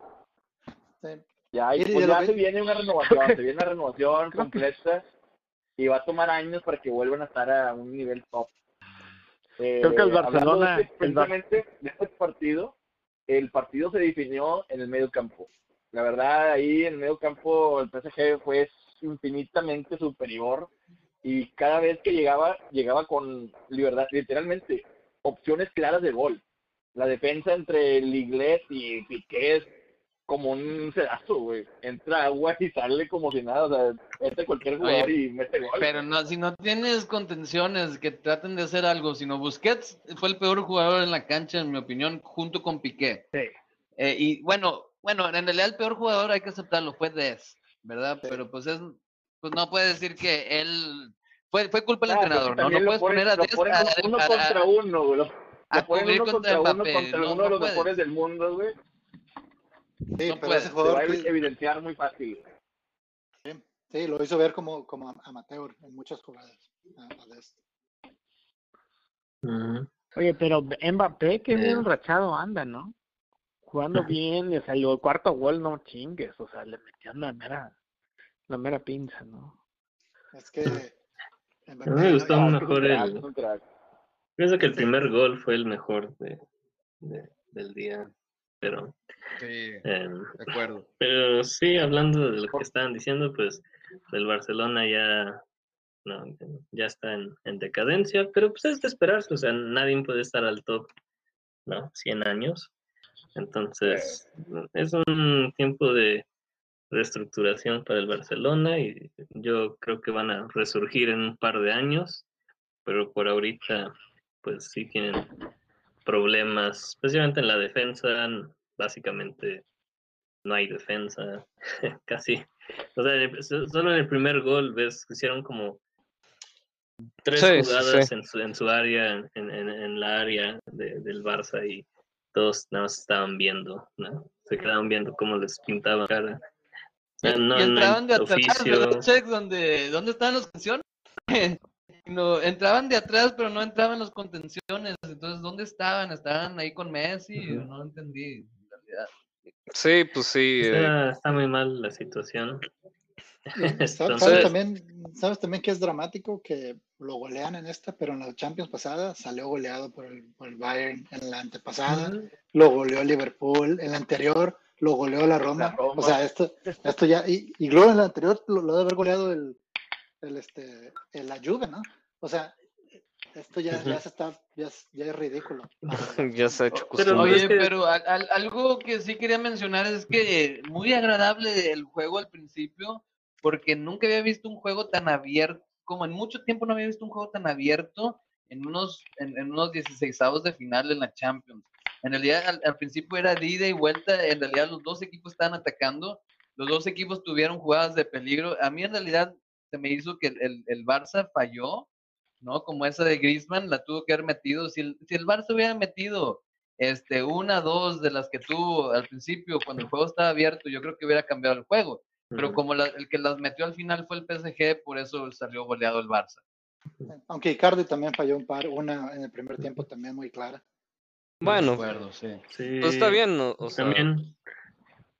Sí. Ya, hay- Y de pues ya que- se viene una renovación, se viene una renovación completa y va a tomar años para que vuelvan a estar a un nivel top. Eh, Creo que el hablando Barcelona- de este- precisamente de este partido, el partido se definió en el medio campo. La verdad, ahí en el medio campo el PSG fue infinitamente superior y cada vez que llegaba, llegaba con libertad, literalmente, opciones claras de gol. La defensa entre el inglés y Piqué es como un sedazo, güey. Entra agua y sale como si nada, o sea, entra cualquier jugador Oye, y mete gol. Pero no, si no tienes contenciones que traten de hacer algo, sino Busquets fue el peor jugador en la cancha, en mi opinión, junto con Piqué. Sí. Eh, y bueno, bueno, en realidad el peor jugador hay que aceptarlo, fue Des, ¿verdad? Pero pues es, pues no puede decir que él fue, fue culpa del Ah, entrenador, ¿no? No puedes ponen- poner a lo Des ponen a, uno a- contra uno, güey. A uno contra contra uno contra no- uno no de los puedes. mejores del mundo, güey. Sí, No pero puede, ese jugador que- evidenciar muy fácil. sí, sí, lo hizo ver como, como amateur en muchas jugadas. a- a Dest. Ujú. Oye, pero Mbappé, que Eh. bien enrachado anda, ¿no? Jugando bien, le salió el cuarto gol, no chingues, o sea, le metió la mera, la mera pinza, ¿no? Es que A mí me gustó un mejor el. Pienso que el primer gol fue el mejor de, de- del día, pero, Sí, em, de acuerdo. pero sí, hablando de lo que estaban diciendo, pues el Barcelona ya, no, ya está en, en decadencia, pero pues es de esperarse, o sea, nadie puede estar al top, ¿no? 100 años. Entonces, es un tiempo de reestructuración para el Barcelona y yo creo que van a resurgir en un par de años, pero por ahorita pues sí tienen problemas, especialmente en la defensa, básicamente no hay defensa, casi. O sea, solo en el primer gol ves que hicieron como tres sí, jugadas sí. En, su, en su área, en, en, en la área de- del Barça y todos nada más estaban viendo, ¿no? Se quedaban viendo cómo les pintaban cara. Y- no, y no entraban hay de atrás. ¿verdad, Chex? ¿Dónde, ¿Dónde estaban las contenciones? No, entraban de atrás, pero no entraban las contenciones. Entonces, ¿dónde estaban? ¿Estaban ahí con Messi? Ujú. No entendí, en realidad. Sí, pues sí. eh, Está, está muy mal la situación. Entonces- ¿Sabes también, ¿Sabes también que es dramático que lo golean en esta, pero en la Champions pasada salió goleado por el, por el Bayern en la antepasada, Ujú. lo goleó Liverpool, en la anterior lo goleó la Roma. La Roma. O sea, esto, esto ya, y, y luego en la anterior lo, lo debe haber goleado el, el, este, el- la Juve, ¿no? O sea, esto ya, ya se está, ya, es- ya es ridículo. ya se ha hecho Pero costumbre. es Oye, pero al- al- algo que sí quería mencionar es que muy agradable el juego al principio, porque nunca había visto un juego tan abierto, como en mucho tiempo no había visto un juego tan abierto en unos, en, en unos 16 de final en la Champions. En realidad, al, al principio era de ida y vuelta, en realidad los dos equipos estaban atacando, los dos equipos tuvieron jugadas de peligro. A mí en realidad se me hizo que el, el, el Barça falló, ¿no? Como esa de Griezmann, la tuvo que haber metido. Si el, si el Barça hubiera metido este, una, dos de las que tuvo al principio, cuando el juego estaba abierto, yo creo que hubiera cambiado el juego. Pero como la- el que las metió al final fue el PSG, por eso salió goleado el Barça. Aunque Icardi también falló un par, una en el primer tiempo también muy clara. Bueno, De acuerdo, sí. Sí. pues está bien. O sea, También,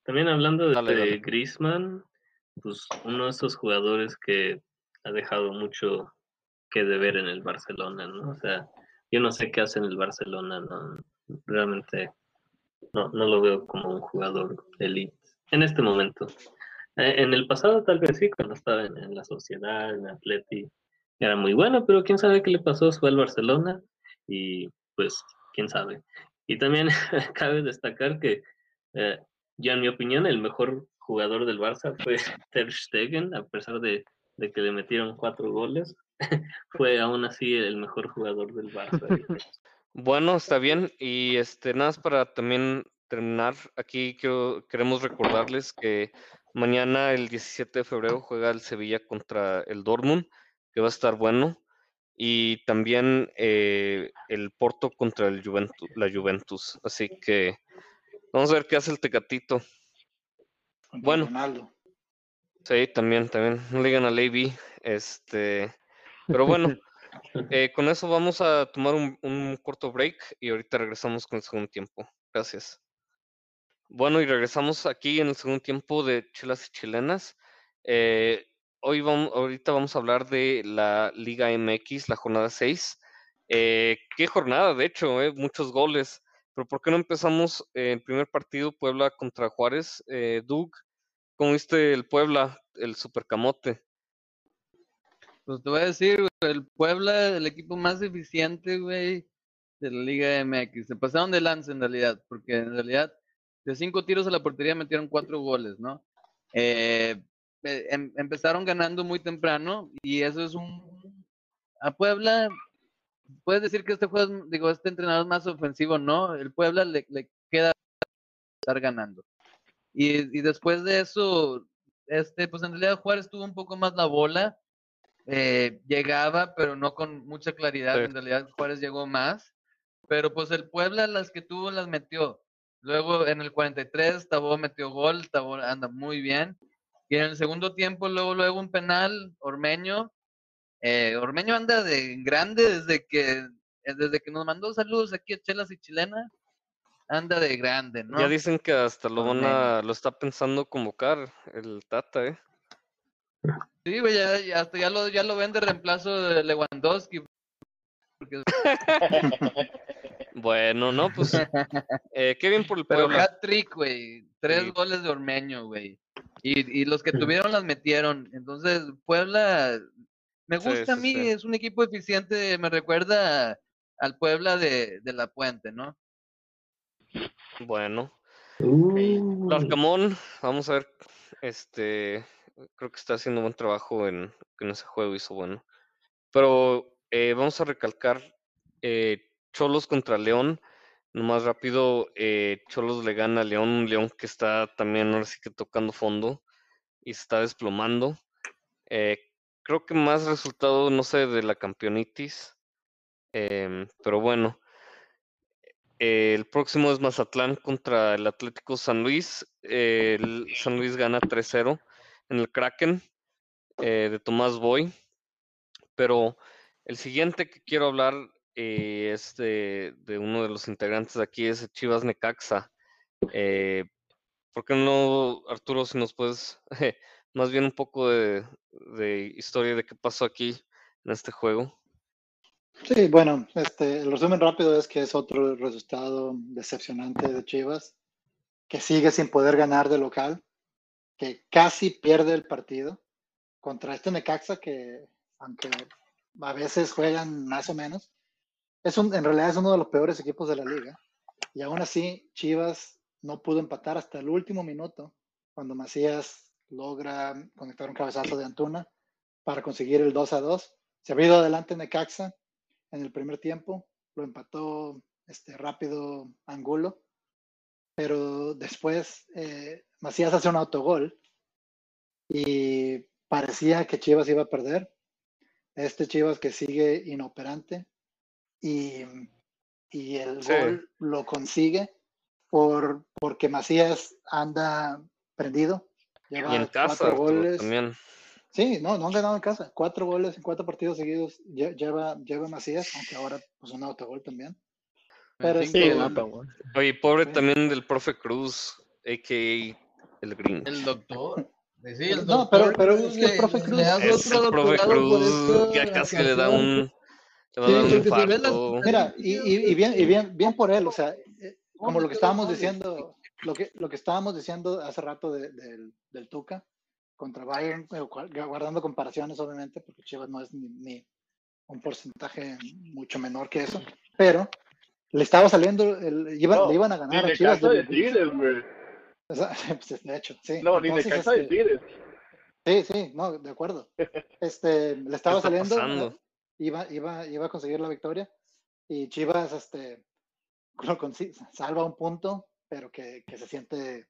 también hablando de, Dale, de dale. Griezmann, pues uno de esos jugadores que ha dejado mucho que deber en el Barcelona, ¿no? O sea, yo no sé qué hace en el Barcelona, ¿no? Realmente no, no lo veo como un jugador elite en este momento. Eh, en el pasado tal vez sí, cuando estaba en, en la sociedad, en Atleti, era muy bueno, pero quién sabe qué le pasó, fue al Barcelona y pues quién sabe. Y también cabe destacar que, eh, en mi opinión, el mejor jugador del Barça fue Ter Stegen, a pesar de, de que le metieron cuatro goles, fue aún así el mejor jugador del Barça. Bueno, está bien. Y este, nada más para también terminar, aquí quiero- queremos recordarles que mañana, el 17 de febrero, juega el Sevilla contra el Dortmund, que va a estar bueno. Y también eh, el Porto contra el Juventus, la Juventus. Así que vamos a ver qué hace el Tecatito. Bueno. Ronaldo. Sí, también, también. No le digan a Levy. Este, pero bueno, eh, con eso vamos a tomar un, un corto break y ahorita regresamos con el segundo tiempo. Gracias. Bueno, y regresamos aquí en el segundo tiempo de Chelas y Chilenas. Eh, hoy vamos, ahorita vamos a hablar de la Liga MX, la jornada 6. Eh, qué jornada, de hecho, eh, muchos goles. Pero ¿por qué no empezamos eh, el primer partido, Puebla contra Juárez? Eh, Doug, ¿cómo viste el Puebla, el Supercamote? Pues te voy a decir, el Puebla, el equipo más eficiente, güey, de la Liga MX. Se pasaron de lance en realidad, porque en realidad de cinco tiros a la portería metieron cuatro goles, ¿no? Eh, eh, em- empezaron ganando muy temprano y eso es un... A Puebla, puedes decir que este juego, digo, este entrenador es más ofensivo, ¿no? El Puebla le, le queda estar ganando. Y, y después de eso, este, pues en realidad Juárez tuvo un poco más la bola, eh, llegaba, pero no con mucha claridad. Sí. En realidad Juárez llegó más. Pero pues el Puebla las que tuvo las metió. Luego en el 43 Tabó metió gol, Tabó anda muy bien. Y en el segundo tiempo, luego, luego un penal, Ormeño. Eh, Ormeño anda de grande desde que, eh, desde que nos mandó saludos aquí a Chelas y Chilena. Anda de grande, ¿no? Ya dicen que hasta lo van Ormeño. a, lo está pensando convocar el Tata, ¿eh? Sí, güey, ya, ya hasta ya lo, ya lo ven de reemplazo de Lewandowski. Porque Bueno, no, pues eh, qué bien por el Pero Puebla. hat trick, güey. Tres Sí. goles de Ormeño, güey. Y, y los que tuvieron las metieron. Entonces, Puebla, me Sí, gusta a mí, sí. es un equipo eficiente, me recuerda al Puebla de, de La Puente, ¿no? Bueno, Uh, Larcamón, vamos a ver, este, creo que está haciendo buen trabajo en, en ese juego, hizo bueno. Pero eh, vamos a recalcar eh, Cholos contra León. Nomás rápido, eh, Cholos le gana a León, León que está también ahora sí que tocando fondo y está desplomando. Eh, creo que más resultado, no sé, de la campeonitis. em, pero bueno, el próximo es Mazatlán contra el Atlético San Luis. eh, San Luis gana 3-0 en el Kraken eh, de Tomás Boy. Pero el siguiente que quiero hablar eh, es de, de uno de los integrantes aquí, es Chivas Necaxa. Eh, ¿Por qué no, Arturo, si nos puedes, más bien un poco de, de historia de qué pasó aquí en este juego? Sí, bueno, este, el resumen rápido es que es otro resultado decepcionante de Chivas, que sigue sin poder ganar de local, que casi pierde el partido contra este Necaxa que, aunque a veces juegan más o menos, es un, en realidad es uno de los peores equipos de la liga. Y aún así, Chivas no pudo empatar hasta el último minuto, cuando Macías logra conectar un cabezazo de Antuna para conseguir el 2 a 2. Se ha ido adelante Necaxa en el primer tiempo, lo empató este, rápido Angulo, pero después eh, Macías hace un autogol y parecía que Chivas iba a perder. Este Chivas que sigue inoperante y, y el Sí. gol lo consigue por, porque Macías anda prendido. Lleva Y en casa, cuatro Arturo, goles. también. Sí, no, no han ganado en casa. Cuatro goles en cuatro partidos seguidos lle- lleva, lleva Macías, aunque ahora pues un autogol también. Pero sí, Oye, pobre Sí. también del profe Cruz, a.k.a. el Grinch. El doctor. Sí, el No, pero- doctor pero es que el profe Cruz- Es el profe Cruz, ya casi le da un, Sí, las-. Mira, y, y- y bien, y bien, bien por él, o sea, eh, como lo que estábamos diciendo, lo que, lo que estábamos diciendo hace rato de- del, del Tuca contra Bayern, eh, guardando comparaciones, obviamente, porque Chivas no es ni, ni un porcentaje mucho menor que eso, pero le estaba saliendo, el, iban, No, le iban a ganar a de Chivas. de Tigres, o sea, pues, de hecho, sí. No, ni de casa de este, Tigres. Sí, sí, no, de acuerdo. Este, le estaba saliendo, pasando? Iba, iba, iba a conseguir la victoria y Chivas, este, lo salva un punto, pero que, que se siente,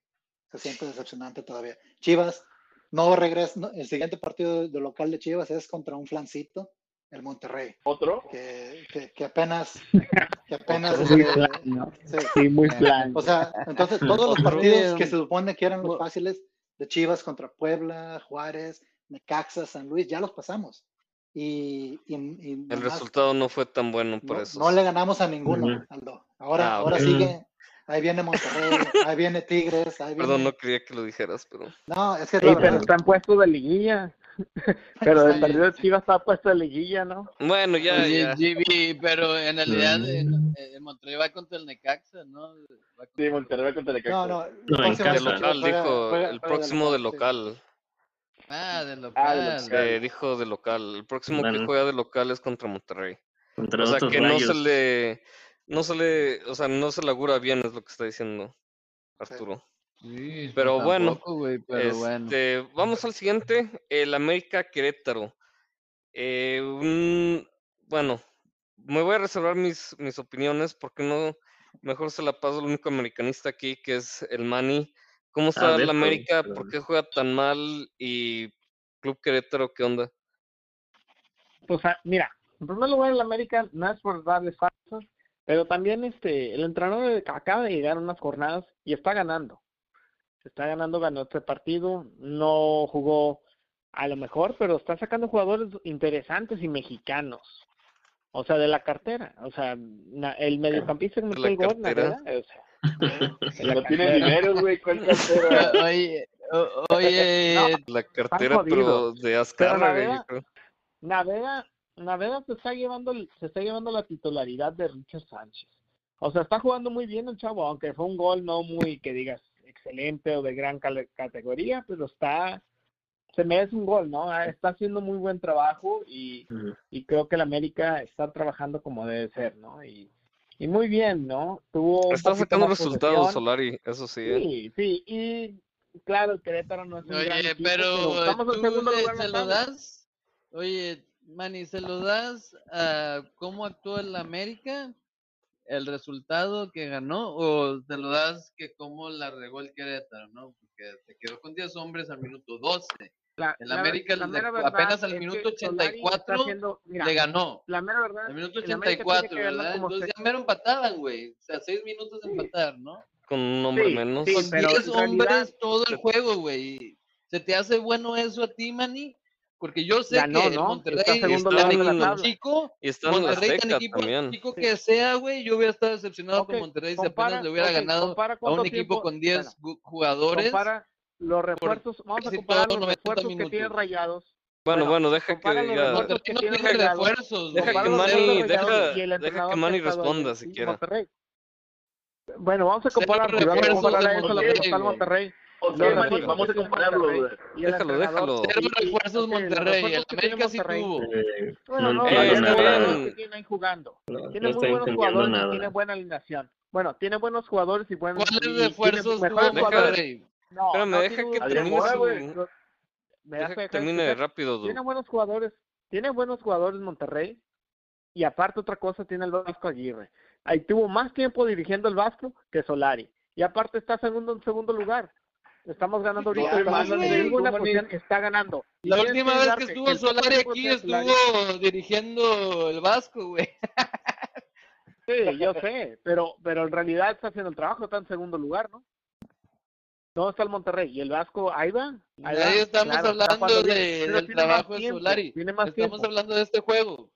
se siente decepcionante todavía. Chivas no regresa, no, el siguiente partido de local de Chivas es contra un flancito, el Monterrey, Otro. que, que, que apenas, que apenas, Muy este, plan, ¿no? sí, Sí, muy plan. o sea, entonces todos los partidos que se supone que eran los fáciles de Chivas contra Puebla, Juárez, Necaxa, San Luis, ya los pasamos. Y, y- y El nomás resultado no fue tan bueno por no, eso. no le ganamos a ninguno. Aldo. Ahora, Ah, ahora sigue, ahí viene Monterrey, ahí viene Tigres, ahí viene... Perdón, no quería que lo dijeras, pero No, es que es Sí, la pero verdad. están puestos de liguilla. Pero el Sí, partido de Chivas está puesto de liguilla, ¿no? bueno, ya. GB, pero en realidad Mm. Monterrey va contra el Necaxa, ¿no? Va Sí, Monterrey contra el No, Necaxa. no, el No, próximo local, juega- dijo, juega- el juega próximo de sí. Ah, de Ah, local. de local. Eh, dijo de local. El próximo que Bueno. juega de local es contra Monterrey. Contra O sea que no se le, no se le, o sea, no se le augura bien, es lo que está diciendo Arturo. Sí, Pero pues bueno, tampoco, güey, pero bueno. Este, vamos al siguiente, el América Querétaro. Eh, un- bueno, me voy a reservar mis, mis opiniones porque no, mejor se la paso al único americanista aquí que es el Mani. ¿Cómo está ver, la América? pero- ¿Por qué juega tan mal? Y Club Querétaro, ¿qué onda? Pues ah, mira, en primer lugar el América no es por darle falsos, pero también este el entrenador acaba de llegar a unas jornadas y está ganando. Se está ganando, ganó este partido, no jugó a lo mejor, pero está sacando jugadores interesantes y mexicanos. O sea, de la cartera. O sea, el mediocampista que metió el gol, o sea, No tiene dinero, güey. ¿Cuál cartera? Oye, o- oye, La cartera, pero de Azcárraga, Naveda- yo creo. Naveda, Naveda se está llevando se está llevando la titularidad de Richard Sánchez. O sea, está jugando muy bien el chavo, aunque fue un gol no muy que digas excelente o de gran categoría, pero está se merece un gol, ¿no? Ah, Está haciendo muy buen trabajo y, y creo que el América está trabajando como debe ser, ¿no? Y, y muy bien, ¿no? Tuvo Está sacando resultados. Solari, eso sí. ¿eh? Sí, sí, y claro, el Querétaro no es un gran oye, equipo, pero estamos en tú segundo le- lugar se lo das, oye, Manny, ¿se lo das a cómo actuó el América? ¿El resultado que ganó? ¿O se lo das que cómo la regó el Querétaro, no? Porque se quedó con 10 hombres al minuto 12. La, El la- América la le- apenas al minuto Solari está 84 haciendo- mira, Le ganó. La mera verdad. Al minuto el América tiene 84, que ganar ¿verdad? Entonces ya mero empataban, güey. O sea, 6 minutos de empatar, ¿no? Con un hombre Sí, menos. sí, Con 10 en realidad- hombres todo el juego, güey. ¿Se te hace bueno eso a ti, Manny? Porque yo sé Ganó, que ¿no? Monterrey Está en equipo chico, Y está en Monterrey tan Azteca equipo también. chico Sí. que sea, güey, yo hubiera estado decepcionado Ok, con Monterrey si compara- apenas le hubiera ok, ganado a un equipo tiempo- con 10 bueno, jugadores. Compara los refuerzos, vamos a comparar los 90 refuerzos que tienen minutos. rayados. Bueno, Bueno, bueno, deja que compara los ya. refuerzos Monterrey que no tiene refuerzos, Deja que Manny- deja- deja que Manny responda siquiera. Monterrey. Bueno, vamos a Cero comparar, si vamos a refuerzos comparar de a eso lo que Monterrey, nos está. Monterrey. Ok, Los Manny, refuerzos vamos a compararlo, Déjalo, déjalo. Cero refuerzos Monterrey, el América sí tuvo. Bueno, no no, tienen jugando. No, no Tiene muy buenos jugadores y tiene buena alineación. Bueno, tiene buenos jugadores y buenos. ¿Cuáles refuerzos tuvo. Monterrey? No, Espérame, no deja que termine su. ¿Me Deja que termine rápido, Du. Tiene buenos jugadores, tiene buenos jugadores Monterrey y aparte otra cosa tiene el Vasco Aguirre. Ahí tuvo más tiempo dirigiendo el Vasco que Solari y aparte está segundo en segundo lugar. Estamos ganando ahorita, No, estamos hermano, en güey, ninguna ¿cómo ni- posición, está ganando. Y La última vez que estuvo Solari aquí estuvo dirigiendo el Vasco, güey. Sí, yo sé, pero pero en realidad está haciendo el trabajo, está en segundo lugar, ¿no? ¿Dónde está el Monterrey? ¿Y el Vasco? Ahí va. Ahí va, estamos claro, hablando de- pero del trabajo de Solari. Estamos tiempo. hablando de este juego.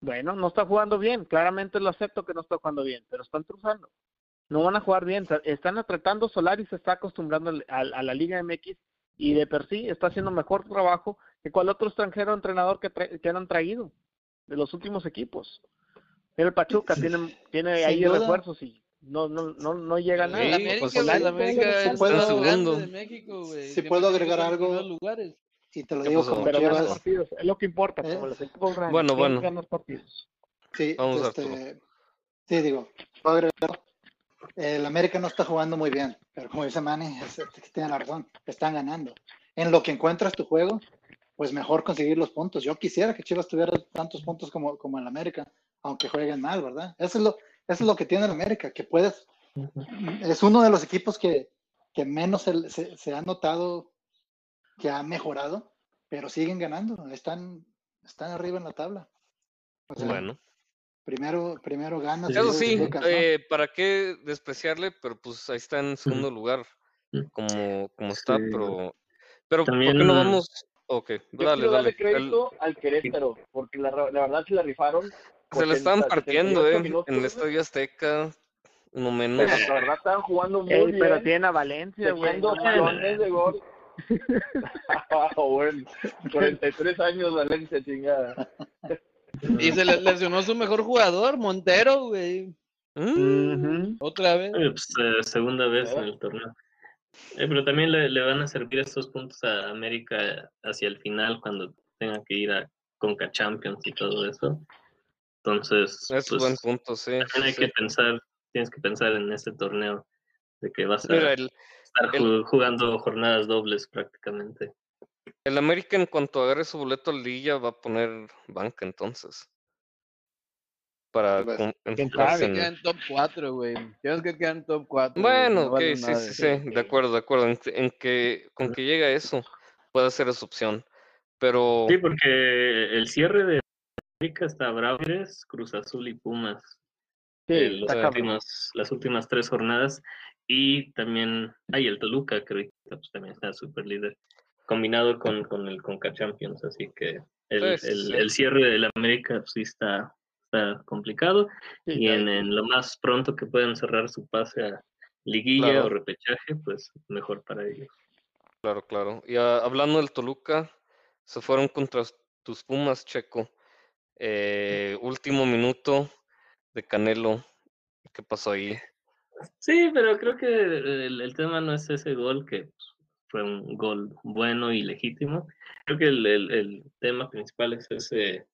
Bueno, no está jugando bien, claramente lo acepto que no está jugando bien, pero están cruzando. No van a jugar bien, están tratando, Solari se está acostumbrando al- al- a, la Liga MX y de per sí está haciendo mejor trabajo que cual otro extranjero entrenador que, tra- que han traído de los últimos equipos. Mira el Pachuca, tiene, tiene Sin ahí duda. refuerzos y no, no, no, no llega a nada. América, pues, América puede- es puede- el más segundo. grande de México, güey. Si puedo agregar algo, lugares. Y te lo ¿Qué digo pasó? como pero partidos, es lo que importa, Eh, como los equipos grandes. bueno, ¿quién bueno. partidos? Sí, Vamos, este, sí, digo, puedo agregar, el América no está jugando muy bien, pero como dice Manny, es- es- tiene la razón, están ganando. En lo que encuentras tu juego, pues mejor conseguir los puntos. Yo quisiera que Chivas tuviera tantos puntos como, como el América, aunque jueguen mal, ¿verdad? Eso es lo, eso es lo que tiene el América, que puedes, es uno de los equipos que, que menos se, se- se ha notado que ha mejorado, pero siguen ganando, están, están arriba en la tabla. O sea, Bueno. Primero, primero ganas. Eso sí, eh, ¿para qué despreciarle? Pero pues ahí está en segundo lugar, como, como está, Sí. pero, pero ¿por qué También- no vamos? Ok, Yo dale, quiero darle dale. El- crédito al Querétaro, porque la, la verdad se la rifaron. se le estaban 80, partiendo, 78 eh, minutos, en el Estadio Azteca, uno menos. Pero la verdad estaban jugando muy Ey, bien. pero tiene a Valencia, güey. No opciones de gol. Ah, bueno, 43 años Valencia, chingada. Y se le lesionó su mejor jugador, Montero, güey. Mm, Ujú. Otra vez. Eh, pues, eh, segunda vez en el torneo. Eh, pero también le, le van a servir estos puntos a América hacia el final cuando tenga que ir a Conca Champions y todo eso. Entonces, es pues, buen punto, sí. también hay sí. que pensar, tienes que pensar en este torneo de que vas a Mira, el, estar el- jugando jornadas dobles prácticamente. el América en cuanto agarre su boleto a Lilla va a poner banca entonces. Para Pues, con- quién enfocarse sabe, en- Queda en top 4, güey. Tienes que quedar en top 4. Bueno, ok, sí, sí, sí, de acuerdo, de acuerdo. En, en que con que llegue a eso, puede ser esa opción. Pero Sí, porque el cierre de América está Braves, Cruz Azul y Pumas. Sí, eh, los últimas- las últimas tres jornadas. Y también hay el Toluca, que ahorita pues, también está super líder, combinado con, con el Conca Champions. Así que el, Sí, sí, el- sí. el cierre de la América pues, sí está, está complicado. Sí, y en, en lo más pronto que puedan cerrar su pase a liguilla Claro. o repechaje, pues mejor para ellos. Claro, claro. Y ah, hablando del Toluca, se fueron contra tus Pumas, Checo. Eh, último minuto de Canelo. ¿Qué pasó ahí? Sí, pero creo que el, el tema no es ese gol, que fue un gol bueno y legítimo. Creo que el, el- el tema principal es ese,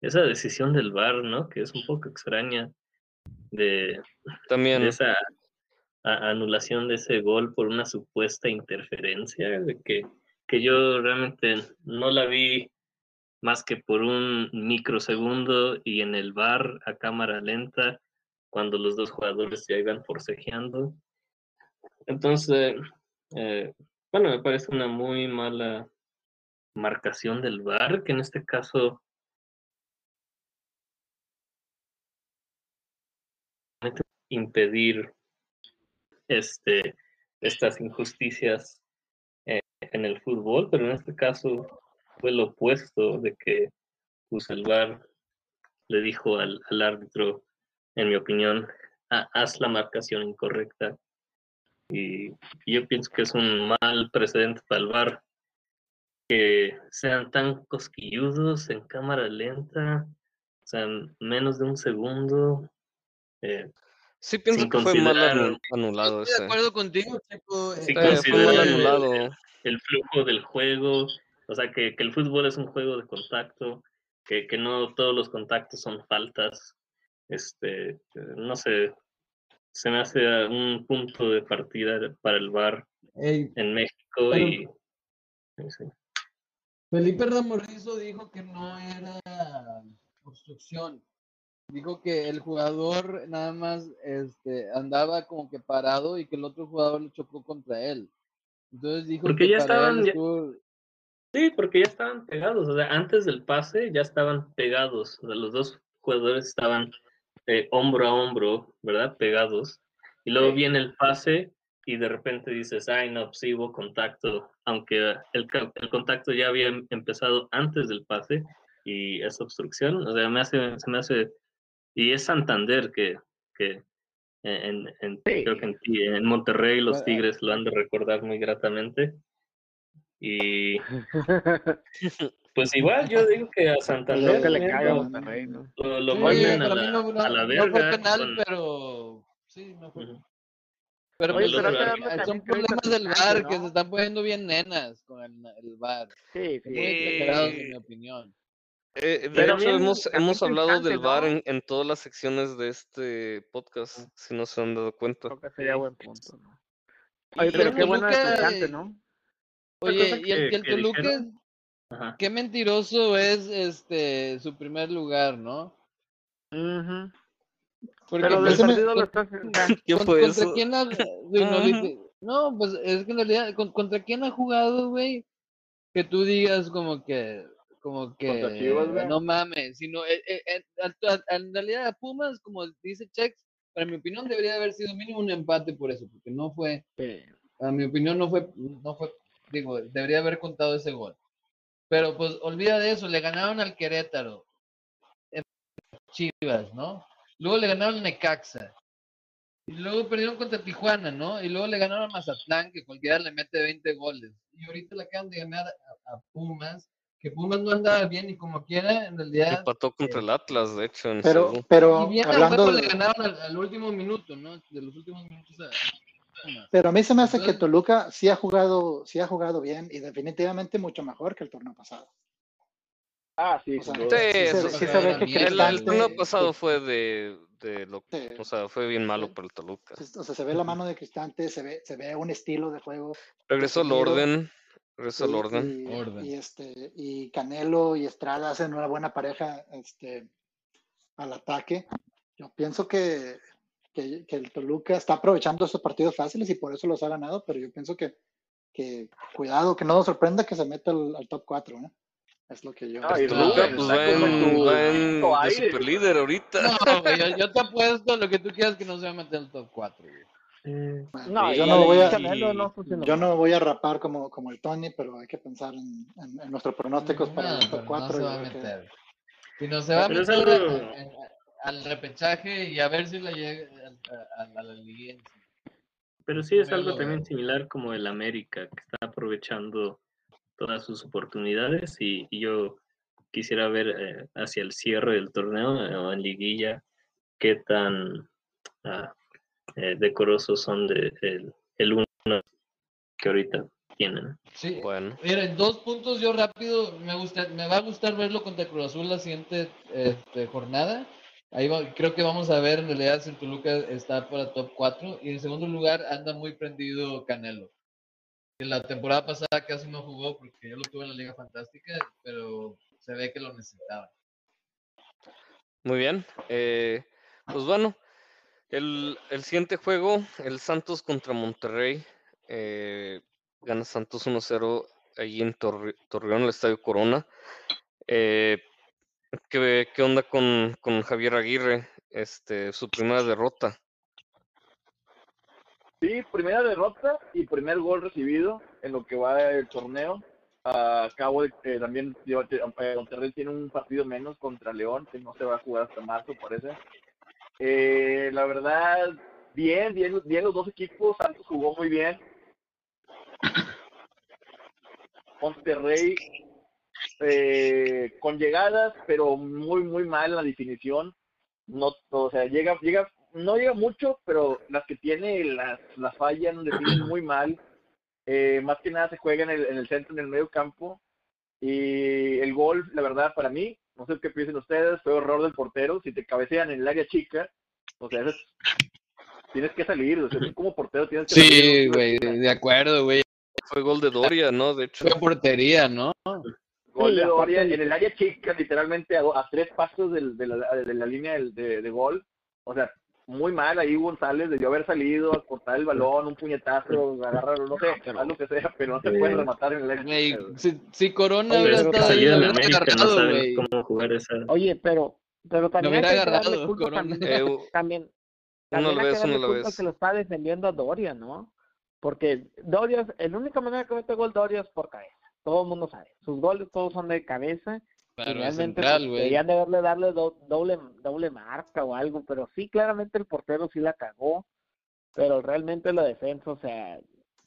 esa decisión del VAR, ¿no? Que es un poco extraña de, También, de esa a- anulación de ese gol por una supuesta interferencia, de que, que yo realmente no la vi más que por un microsegundo y en el VAR a cámara lenta cuando los dos jugadores ya iban forcejeando. Entonces, eh, bueno, me parece una muy mala marcación del VAR, que en este caso impedir este, estas injusticias eh, en el fútbol, pero en este caso fue lo opuesto de que pues, le dijo al, al árbitro, en mi opinión, "Ha- haz la marcación incorrecta. Y yo pienso que es un mal precedente para el VAR que sean tan cosquilludos en cámara lenta, o sea, en menos de un segundo. eh, Sí, pienso sin que fue mal anulado Estoy de acuerdo contigo. Sí, eh, Eh, fue mal el- anulado. el flujo del juego, o sea, que, que el fútbol es un juego de contacto, que, que no todos los contactos son faltas. Este, no sé, se me hace a un punto de partida para el VAR ey, en México Pero- y y sí. Felipe Ramorrizo dijo que no era obstrucción. Dijo que el jugador nada más este, andaba como que parado y que el otro jugador le chocó contra él. Entonces dijo Porque que ya estaban- ya- estuvo- Sí, porque ya estaban pegados, o sea, antes del pase ya estaban pegados, o sea, los dos jugadores estaban eh, hombro a hombro, ¿verdad? Pegados. Y luego Sí. viene el pase y de repente dices, ay, no, pues sí hubo contacto, aunque el, el contacto ya había em- empezado antes del pase y es obstrucción, o sea, me hace, se me hace, y es Santander que, que en, en- Sí. creo que en, en Monterrey los Tigres lo han de recordar muy gratamente. Y pues igual yo digo que a Santander Lo que le también cae a lo, Monterrey, ¿no? lo- lo Sí, manden a la, no, no- a la no verga. fue penal, con- pero sí, no fue. Pero Oye, pues, pero eh, son problemas del VAR que se están poniendo bien nenas con el, el VAR. Sí, Muy sí. exagerados en mi opinión. Eh, de Pero hecho, hemos, hemos hablado del VAR ¿no? en, en todas las secciones de este podcast, si no se han dado cuenta. Creo que sería buen punto. ¿no? Y Oye, pero qué explicante, eh, ¿no? Oye, y el, que- el Toluca, dijeron- qué mentiroso es este su primer lugar, ¿no? Ujú. Porque Pero del ese me- partido lo estás... o sea, ¿Qué con- fue ¿Contra eso? quién ha, no, pues es que en realidad, con- ¿contra quién ha jugado, güey? Que tú digas como que, como que, Chivas, no mames, sino, eh, eh, en, en realidad a Pumas, como dice Chex, para mi opinión debería haber sido mínimo un empate por eso, porque no fue, a mi opinión no fue, no fue, digo, debería haber contado ese gol. Pero pues olvida de eso, le ganaron al Querétaro, Chivas, ¿no? Luego le ganaron al Necaxa. Y luego perdieron contra Tijuana, ¿no? Y luego le ganaron a Mazatlán, que cualquiera le mete 20 goles. Y ahorita le acaban de ganar a, a Pumas, que Pumas no andaba bien y como quiera, en realidad. Empató contra el Atlas, de hecho, en Pero, Seúl. pero y bien al hablando juego le de, ganaron al, al último minuto, ¿no? De los últimos minutos a pero a mí se me hace que Toluca sí ha jugado, sí ha jugado bien y definitivamente mucho mejor que el torneo pasado. Ah, sí, O sea. Sí, sí, sí sí. se ve que El- el torneo pasado fue de, de lo, Sí. o sea, fue bien malo para el Toluca. o sea, se ve la mano de Cristante, se ve, se ve un estilo de juego Regresó al orden, al y, orden. y- Orden. y, este y Canelo y Estrada hacen una buena pareja este al ataque. Yo pienso que, que, que el Toluca está aprovechando estos partidos fáciles y por eso los ha ganado, pero yo pienso que, que cuidado, que no nos sorprenda que se meta al, al top 4, ¿eh? Es lo que yo. Ah, y Toluca, Rubén, pues va en, de aire, superlíder ahorita. No, güey, yo, yo te apuesto lo que tú quieras que no se va a meter en el top 4, güey. Bueno, No, yo no voy a, no yo no voy a rapar como, como el Tony, pero hay que pensar en, en- en nuestros pronósticos para No, el top pero 4. no se va a meter. Si no se va a Pero es meter a- a- al repechaje y a ver si le llega a, a- a la liguilla. Pero sí es algo también similar como el América, que está aprovechando todas sus oportunidades y, y yo quisiera ver eh, hacia el cierre del torneo eh, o en liguilla qué tan ah, eh, decorosos son de el, el uno que ahorita tienen. Sí, Bueno, Miren, dos puntos yo rápido, me gusta, me va a gustar verlo contra Cruz Azul la siguiente este, jornada. Ahí va- creo que vamos a ver en realidad si el Toluca está para top 4. Y en segundo lugar anda muy prendido Canelo. En la temporada pasada casi no jugó porque yo lo tuve en la Liga Fantástica, pero se ve que lo necesitaba. muy bien. Eh, pues bueno, el, el siguiente juego, el Santos contra Monterrey. eh, gana Santos 1-0 allí en Torre- Torreón, el Estadio Corona. Eh, ¿qué, qué onda con, con Javier Aguirre? Este, su primera derrota. Sí, primera derrota y primer gol recibido en lo que va el torneo. a cabo de que también eh, Monterrey tiene un partido menos contra León, que no se va a jugar hasta marzo, parece. Eh, la verdad, bien, bien, bien los dos equipos. Santos jugó muy bien. Monterrey eh, con llegadas, pero muy, muy mal en la definición. No, o sea, llega, llega, no llega mucho, pero las que tiene las, las fallan, definen muy mal. Eh, más que nada se juega en el, en el centro, en el medio campo. Y el gol, la verdad, para mí, no sé qué piensen ustedes, fue error del portero. Si te cabecean en el área chica, o sea, es- tienes que salir. O sea, tú como portero tienes que Sí, salir. güey, de acuerdo, güey. Fue gol de Doria, ¿no? De hecho. Fue portería, ¿no? Gol Sí, de Doria en el área chica, literalmente a, tres pasos del- de, la, de la línea del- de, de gol. O sea, muy mal ahí González, debió haber salido a cortar el balón, un puñetazo, agarrarlo, no sé, haz lo que sea, pero no se puede rematar en el güey. si, si Corona Oye, hubiera pero estado ahí, lo hubiera no agarrado, saben güey. cómo jugar esa. Oye, pero, pero también hubiera hay que darle agarrado, culpa Corona. también, Eh, también, uno también la hay que vez, uno darle la culpa que lo está defendiendo a Doria, ¿no? Porque Doria, la única manera que mete gol Doria es por cabeza. Todo el mundo sabe. Sus goles todos son de cabeza. Es realmente central, pues, deberían de haberle darle do- doble, doble marca o algo. Pero sí, claramente el portero sí la cagó. Pero realmente la defensa, o sea,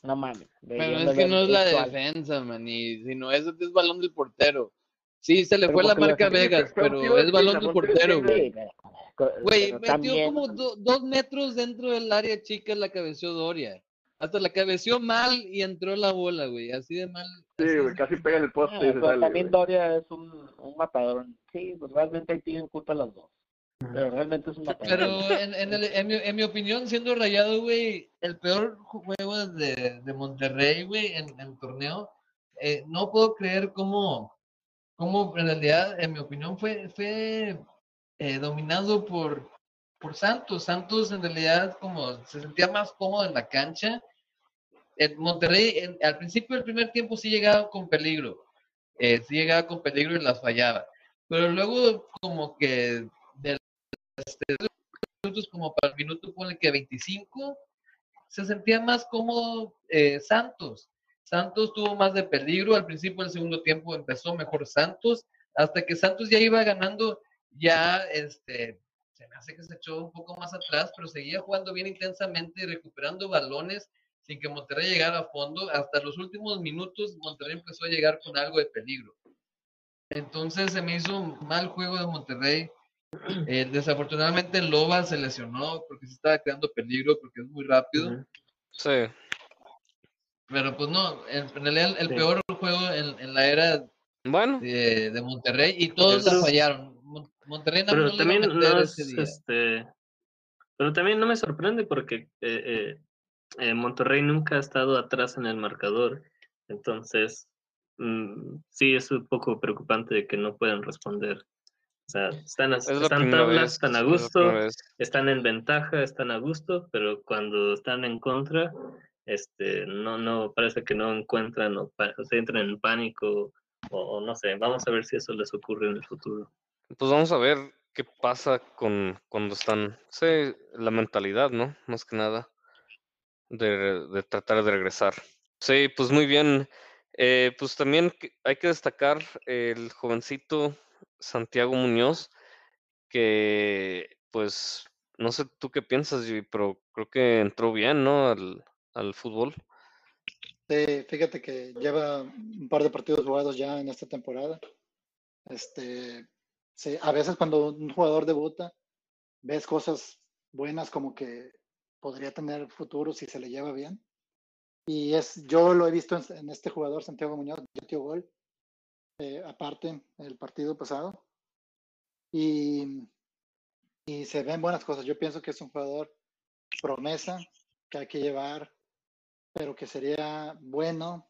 no mames. Pero es que no es la defensa, man. Y si no es, es balón del portero. Sí, se le Pero fue la marca defensa- Vegas, pero a es balón del portero, güey. Güey, metió también- como do- dos metros dentro del área chica la cabeció Doria. Hasta la cabeció mal y entró la bola, güey. Así de mal. Sí, güey, casi pega en el poste Ah, y se pero sale. también güey. Doria es un, un matador. Sí, pues realmente ahí tienen culpa los dos. Pero realmente es un matador. Pero en, en, el- en mi, en mi opinión, siendo rayado, güey, el peor juego de, de Monterrey, güey, en, en el torneo, eh, no puedo creer cómo, cómo en realidad, en mi opinión, fue, fue eh, dominado por, por Santos. Santos en realidad como se sentía más cómodo en la cancha. En Monterrey, en- al principio del primer tiempo sí llegaba con peligro. eh, sí llegaba con peligro y las fallaba. Pero luego como que de minutos como para el minuto, ponle que 25, se sentía más cómodo eh, Santos. Santos tuvo más de peligro, al principio del segundo tiempo empezó mejor Santos, hasta que Santos ya iba ganando, ya este, se me hace que se echó un poco más atrás, pero seguía jugando bien intensamente, recuperando balones sin que Monterrey llegara a fondo. Hasta los últimos minutos Monterrey empezó a llegar con algo de peligro. Entonces se me hizo un mal juego de Monterrey. Eh, desafortunadamente Loba se lesionó porque se estaba creando peligro, porque es muy rápido. Sí. Pero pues no, en, realidad el Sí. peor juego en, en la era Bueno, de, de Monterrey y todos la fallaron. Mon- Monterrey no, Pero no también no es, este, pero también no me sorprende porque eh, eh, eh, Monterrey nunca ha estado atrás en el marcador, entonces mm, sí es un poco preocupante de que no puedan responder. O sea, están, es están tablas, vez. están a gusto, están en ventaja, están a gusto, pero cuando están en contra, este, no, no, parece que no encuentran o, se entran en pánico o, o no sé, vamos a ver si eso les ocurre en el futuro. Pues vamos a ver qué pasa con cuando están. Sí, la mentalidad, ¿no? Más que nada. De, de tratar de regresar. Sí, pues muy bien. Eh, pues también hay que destacar el jovencito Santiago Muñoz, que pues no sé tú qué piensas, pero creo que entró bien, ¿no? Al, al fútbol. Sí, fíjate que lleva un par de partidos jugados ya en esta temporada. Este, sí, a veces cuando un jugador debuta, ves cosas buenas como que podría tener futuro si se le lleva bien. Y es, yo lo he visto en, este jugador, Santiago Muñoz, metió gol, eh, aparte el partido pasado. Y, y se ven buenas cosas. Yo pienso que es un jugador promesa que hay que llevar pero que sería bueno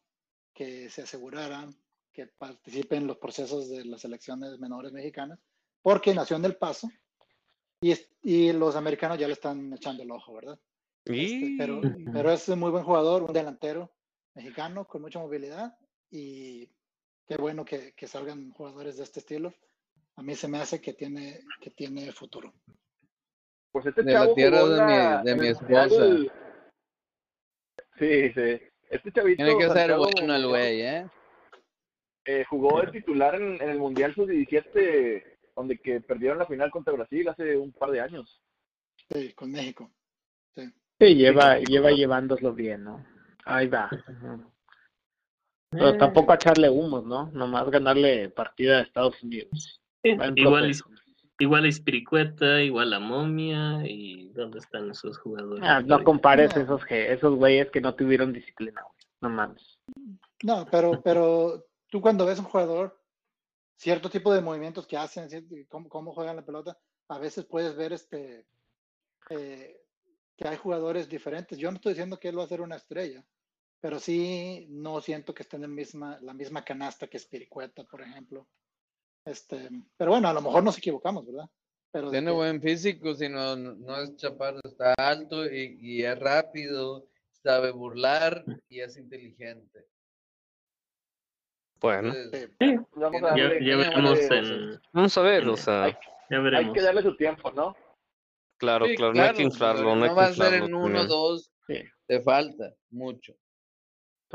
que se aseguraran que participe en los procesos de las selecciones menores mexicanas, porque nació en El Paso y, es- y los americanos ya le están echando el ojo, ¿verdad? Este, pero, es un muy buen jugador, un delantero mexicano con mucha movilidad y qué bueno que, que salgan jugadores de este estilo. A mí se me hace que tiene, que tiene futuro. Pues este De la tierra de mi- de mi esposa. Sí, sí. Este chavito. Tiene que ser Santiago bueno el güey, ¿eh? eh, jugó de titular en, en el Mundial Sub-17, donde que perdieron la final contra Brasil hace un par de años. Sí, con México. Sí. Sí, lleva, lleva llevándoslo bien, ¿no? Ahí va. Pero Eh, tampoco a echarle humos, ¿no? Nomás ganarle partida a Estados Unidos. sí, igual, igual a Ispiricueta, igual a Momia, y ¿dónde están esos jugadores? Ah, no compares No. esos que esos güeyes que no tuvieron disciplina, güey. No mames. No, pero, pero tú cuando ves un jugador, cierto tipo de movimientos que hacen, cómo, cómo juegan la pelota, a veces puedes ver este eh, que hay jugadores diferentes. Yo no estoy diciendo que él va a ser una estrella, pero sí no siento que esté en la misma, la misma canasta que Spiricueta, por ejemplo. Este, pero bueno, a lo mejor nos equivocamos, ¿verdad? Pero Tiene que- buen físico, sino no, no es chaparro, está alto y, y es rápido, sabe burlar y es inteligente. Bueno, sí, vamos a Tiene- Ya, veremos en... vamos a ver, o sea, hay, Ya hay veremos. que darle su tiempo, ¿no? claro, sí, claro, no hay que inflarlo, no hay no va a ser en uno, dos, Sí. te falta mucho.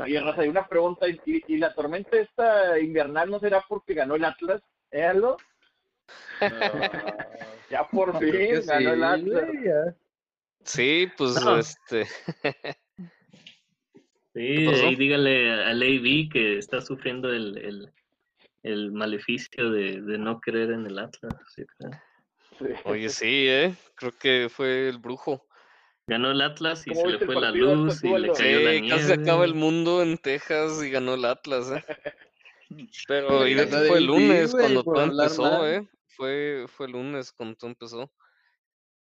Y Raza, hay una pregunta, ¿y, y la tormenta esta invernal no será porque ganó el Atlas? ¿Eh, Aldo? Ya por fin ganó el Atlas. Sí, pues No. este, Sí, ahí dígale a Lady que está sufriendo el, el, el maleficio de, de no creer en el Atlas. sí, claro. Sí. oye, sí, ¿eh? Creo que fue el brujo. Ganó el Atlas y ¿Cómo se le fue la luz y le cayó la Sí, nieve. casi se acaba el mundo en Texas y ganó el Atlas, ¿eh? Pero, y de fue el lunes cuando todo empezó, mal. ¿eh? Fue, fue el lunes cuando todo empezó.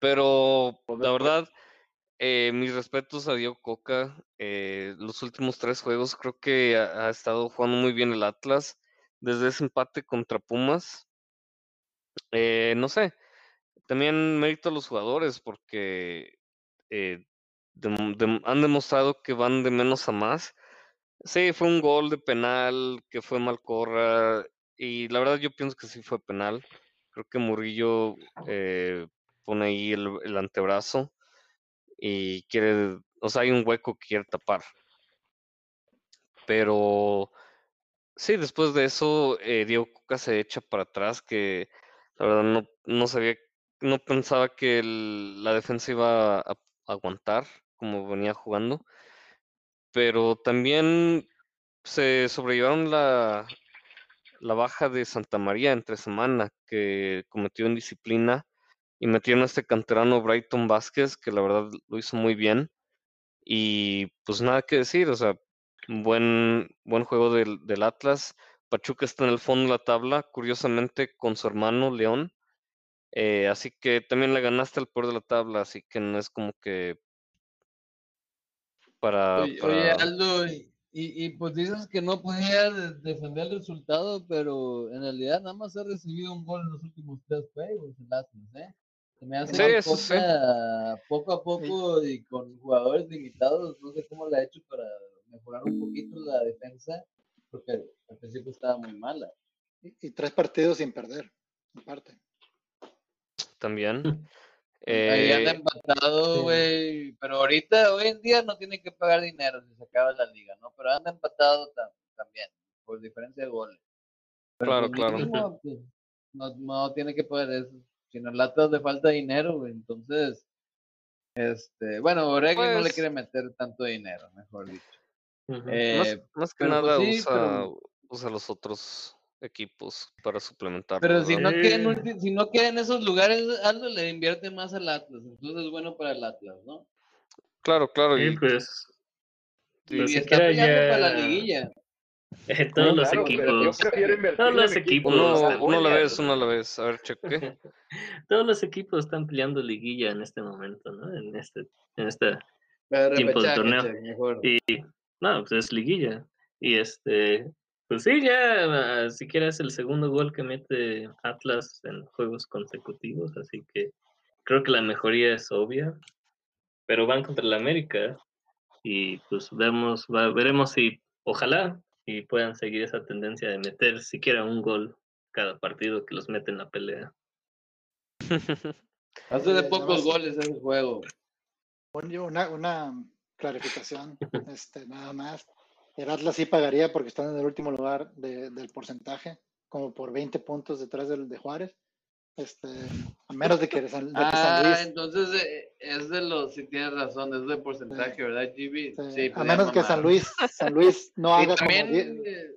Pero, la verdad, eh, mis respetos a Diego Coca. eh, los últimos tres juegos creo que ha, estado jugando muy bien el Atlas. Desde ese empate contra Pumas. Eh, no sé, también mérito a los jugadores porque eh, dem- han demostrado que van de menos a más. Sí, fue un gol de penal, que fue Malcorra, y la verdad yo pienso que sí fue penal. Creo que Murillo eh, pone ahí el antebrazo y quiere, o sea, hay un hueco que quiere tapar. Pero sí, después de eso, eh, Diego Coca se echa para atrás, que la verdad no, no sabía, no pensaba que la defensa iba a, a aguantar como venía jugando. Pero también se sobrellevaron la, la baja de Santa María entre semana, que cometió indisciplina y metieron a este canterano Brighton Vázquez, que la verdad lo hizo muy bien. Y pues nada que decir, o sea, buen, buen juego del, del Atlas. Pachuca está en el fondo de la tabla, curiosamente con su hermano León. Eh, así que también le ganaste al peor de la tabla, así que no es como que para, Oye, Aldo, y, y, pues dices que no podía de- defender el resultado, pero en realidad nada más ha recibido un gol en los últimos tres juegos el Atlas, ¿eh? Se me hace Sí, eso sí. Poco a poco y con jugadores limitados, no sé cómo le ha hecho para mejorar un poquito la defensa, porque al principio estaba muy mala. y, y tres partidos sin perder, aparte. también. Ahí anda Eh, empatado, sí. güey. Pero ahorita, hoy en día, no tiene que pagar dinero si se acaba la liga, ¿no? Pero anda empatado tam- también, por diferencia de goles. Pero Claro, pues claro. mínimo, pues, no, no tiene que pagar eso. Si no, el Atlas le falta dinero, güey. Entonces, este, bueno, Oregui no le Pues- quiere meter tanto dinero, mejor dicho. Eh, más que pues nada sí, usa, pero- usa los otros equipos para suplementar. Pero si no, Sí. queda en ulti- si no queda en esos lugares, Aldo le invierte más al Atlas. Entonces es bueno para el Atlas, ¿no? Claro, claro. Sí, Y, pues. Y Pues está peleando para la ya- liguilla. Eh, todos los claro, equipos. Todos los equipos uno, uno a la Goya, vez, uno a la vez. A ver, cheque. Todos los equipos están peleando liguilla en este momento, ¿no? En este, en esta Pero Tiempo de torneo. Y no, pues es liguilla. Y este, pues sí, ya ah, siquiera es el segundo gol que mete Atlas en juegos consecutivos, así que creo que la mejoría es obvia. Pero van contra el América y pues vemos, va- veremos si, ojalá, y puedan seguir esa tendencia de meter siquiera un gol cada partido que los mete en la pelea. Hace Eh, de pocos goles ese juego. Un- Una, una clarificación, este, nada más. el Atlas sí pagaría porque están en el último lugar de- del porcentaje, como por 20 puntos detrás del de Juárez. Este, a menos de que de que San Ah, Luis, entonces eh, es de los, si tienes razón, es de porcentaje, ¿verdad, GB? sí, Sí, a menos que San. Luis, San Luis no haga también eh,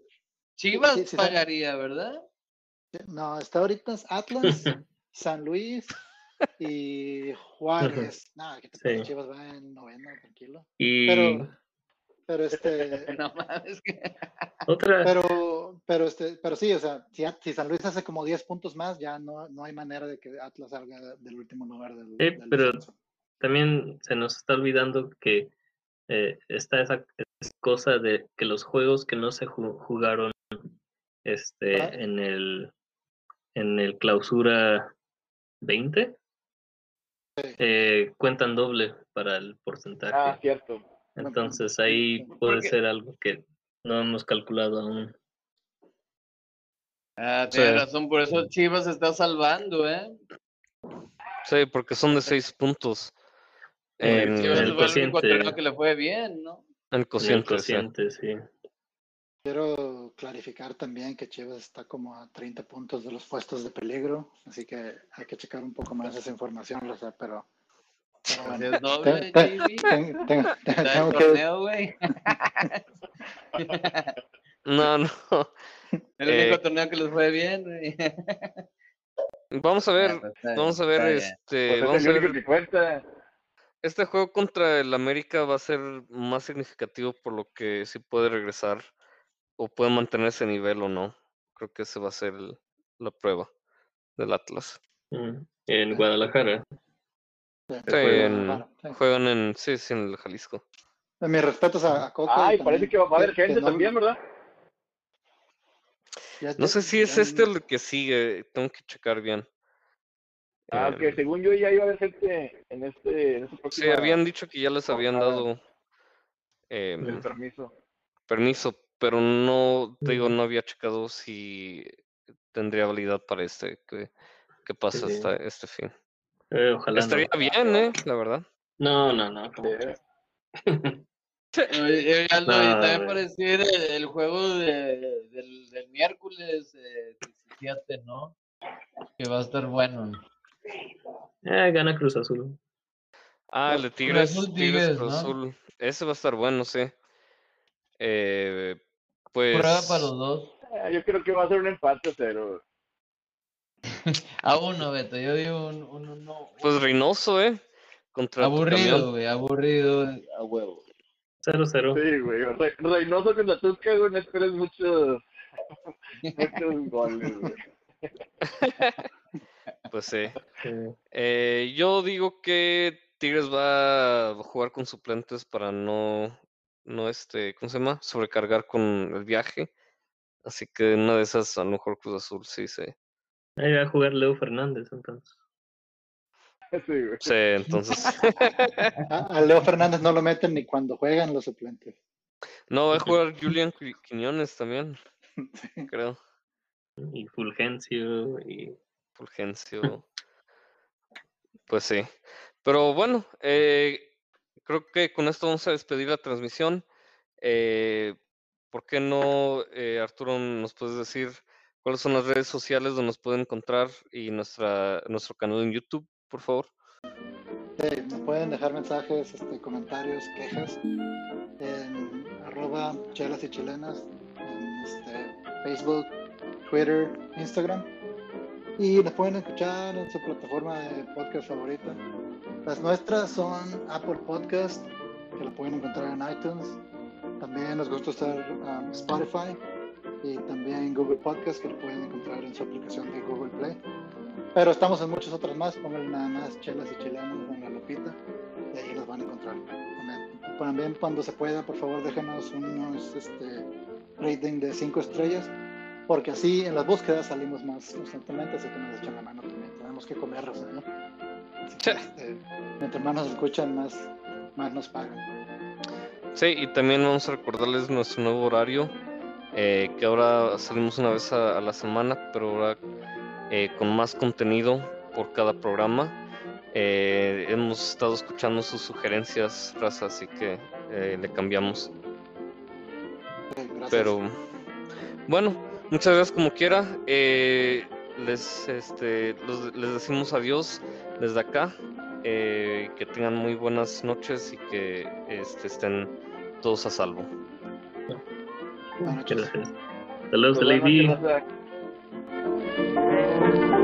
Chivas pagaría, ¿verdad? No, está ahorita es Atlas, San Luis y Juárez. Nada, que te. Chivas va en noveno, tranquilo. Y Pero, pero este, No mames, que... otra, pero, pero este, pero sí, o sea, si, si San Luis hace como 10 puntos más, ya no, no hay manera de que Atlas salga del último lugar del, Sí, del pero- descenso. también se nos está olvidando que eh, está esa, esa cosa de que los juegos que no se ju- jugaron este Ah. en el en el clausura 20 Sí. eh, cuentan doble para el porcentaje. Ah, cierto. Entonces ahí puede ser algo que no hemos calculado aún. Ah, Sí. tienes razón, por eso Chivas está salvando, ¿eh? Sí, porque son de seis puntos. En, Chivas el fue el único cociente. que le fue bien, ¿no? en En cociente, el sí. cociente, sí. Quiero clarificar también que Chivas está como a 30 puntos de los puestos de peligro, así que hay que checar un poco más esa información, lo sé, pero, tengo que, torneo, güey. No, no. El Eh, único torneo que les fue bien. Vamos a ver, Ah, pues vamos a ver, este, Pues vamos es a ver, que cuenta. este juego contra el América va a ser más significativo por lo que si puede regresar o puede mantener ese nivel o no. Creo que ese va a ser el- la prueba del Atlas. Mm. En Guadalajara. sí, juegan, en- claro, sí. juegan en, sí, sí, en el Jalisco. Mis respetos a, a Coco. y Ay, también parece que va a haber gente no- también, ¿verdad? Ya- No sé si es este el que sigue, tengo que checar bien. Ah, Eh, que según yo ya iba a haber gente en este, en este sí, próximo habían dicho que ya les habían dado em, el permiso. permiso, pero no, te digo, no había checado si tendría validad para este, que, que pasa Sí. esta, este fin. Eh, ojalá Estaría no. bien, ¿eh? La verdad. No, no, no. ¿cómo y también güey. por decir el, el juego de- del, del miércoles eh, 17, ¿no? Que va a estar bueno. Eh, gana Cruz Azul. Ah, el de Cruz Tigres, Azul, Tigres, Tigres, Cruz ¿no? Azul. Ese va a estar bueno, sí. Eh, pues. Prueba para los dos. Eh, yo creo que va a ser un empate, pero A uno, Beto, yo digo un, un uno. Pues Reynoso, ¿eh? Contra Aburrido, güey, aburrido a huevo. 0-0. sí, güey. Re- Reynoso contra Tuca, güey, no esperes muchos, muchos goles, güey. Pues sí. Sí. Eh, yo digo que Tigres va a jugar con suplentes para no, no este, ¿cómo se llama? Sobrecargar con el viaje. Así que una de esas, a lo mejor Cruz Azul sí se. Ahí va a jugar Leo Fernández entonces. Sí, güey. Sí, entonces. A, Leo Fernández no lo meten ni cuando juegan los suplentes. no, va a jugar Julian Qui- Quiñones también, creo. Y Fulgencio y Fulgencio. Pues sí. Pero bueno, eh, creo que con esto vamos a despedir la transmisión. Eh, ¿Por qué no, eh, Arturo, nos puedes decir cuáles son las redes sociales donde nos pueden encontrar y nuestra, nuestro canal en YouTube, por favor? Sí, nos pueden dejar mensajes, este, comentarios, quejas en arroba chelas y chilenas en este, Facebook, Twitter, Instagram. Y nos pueden escuchar en su plataforma de podcast favorita. Las nuestras son Apple Podcast, que lo pueden encontrar en iTunes. También nos gusta usar um, Spotify y también Google Podcast, que lo pueden encontrar en su aplicación de Google Play. Pero estamos en muchas otras más, pónganle nada más chelas y chilenos en la lupita y ahí los van a encontrar. También, también cuando se pueda, por favor, déjenos unos este, rating de 5 estrellas, porque así en las búsquedas salimos más constantemente, así que nos echan la mano también. Tenemos que comerlos, ¿no? Que, este, mientras más nos escuchan, más, más nos pagan. Sí, y también vamos a recordarles nuestro nuevo horario, eh, que ahora salimos una vez a, a la semana, pero ahora eh, con más contenido por cada programa. Eh, hemos estado escuchando sus sugerencias, raza, así que eh, le cambiamos. Gracias. Pero bueno, muchas gracias como quiera. Eh, les, este, los- les decimos adiós desde acá. eh, que tengan muy buenas noches y que este, estén todos a salvo. Buenas noches. Gracias. Saludos Buenas Lady. Christmas.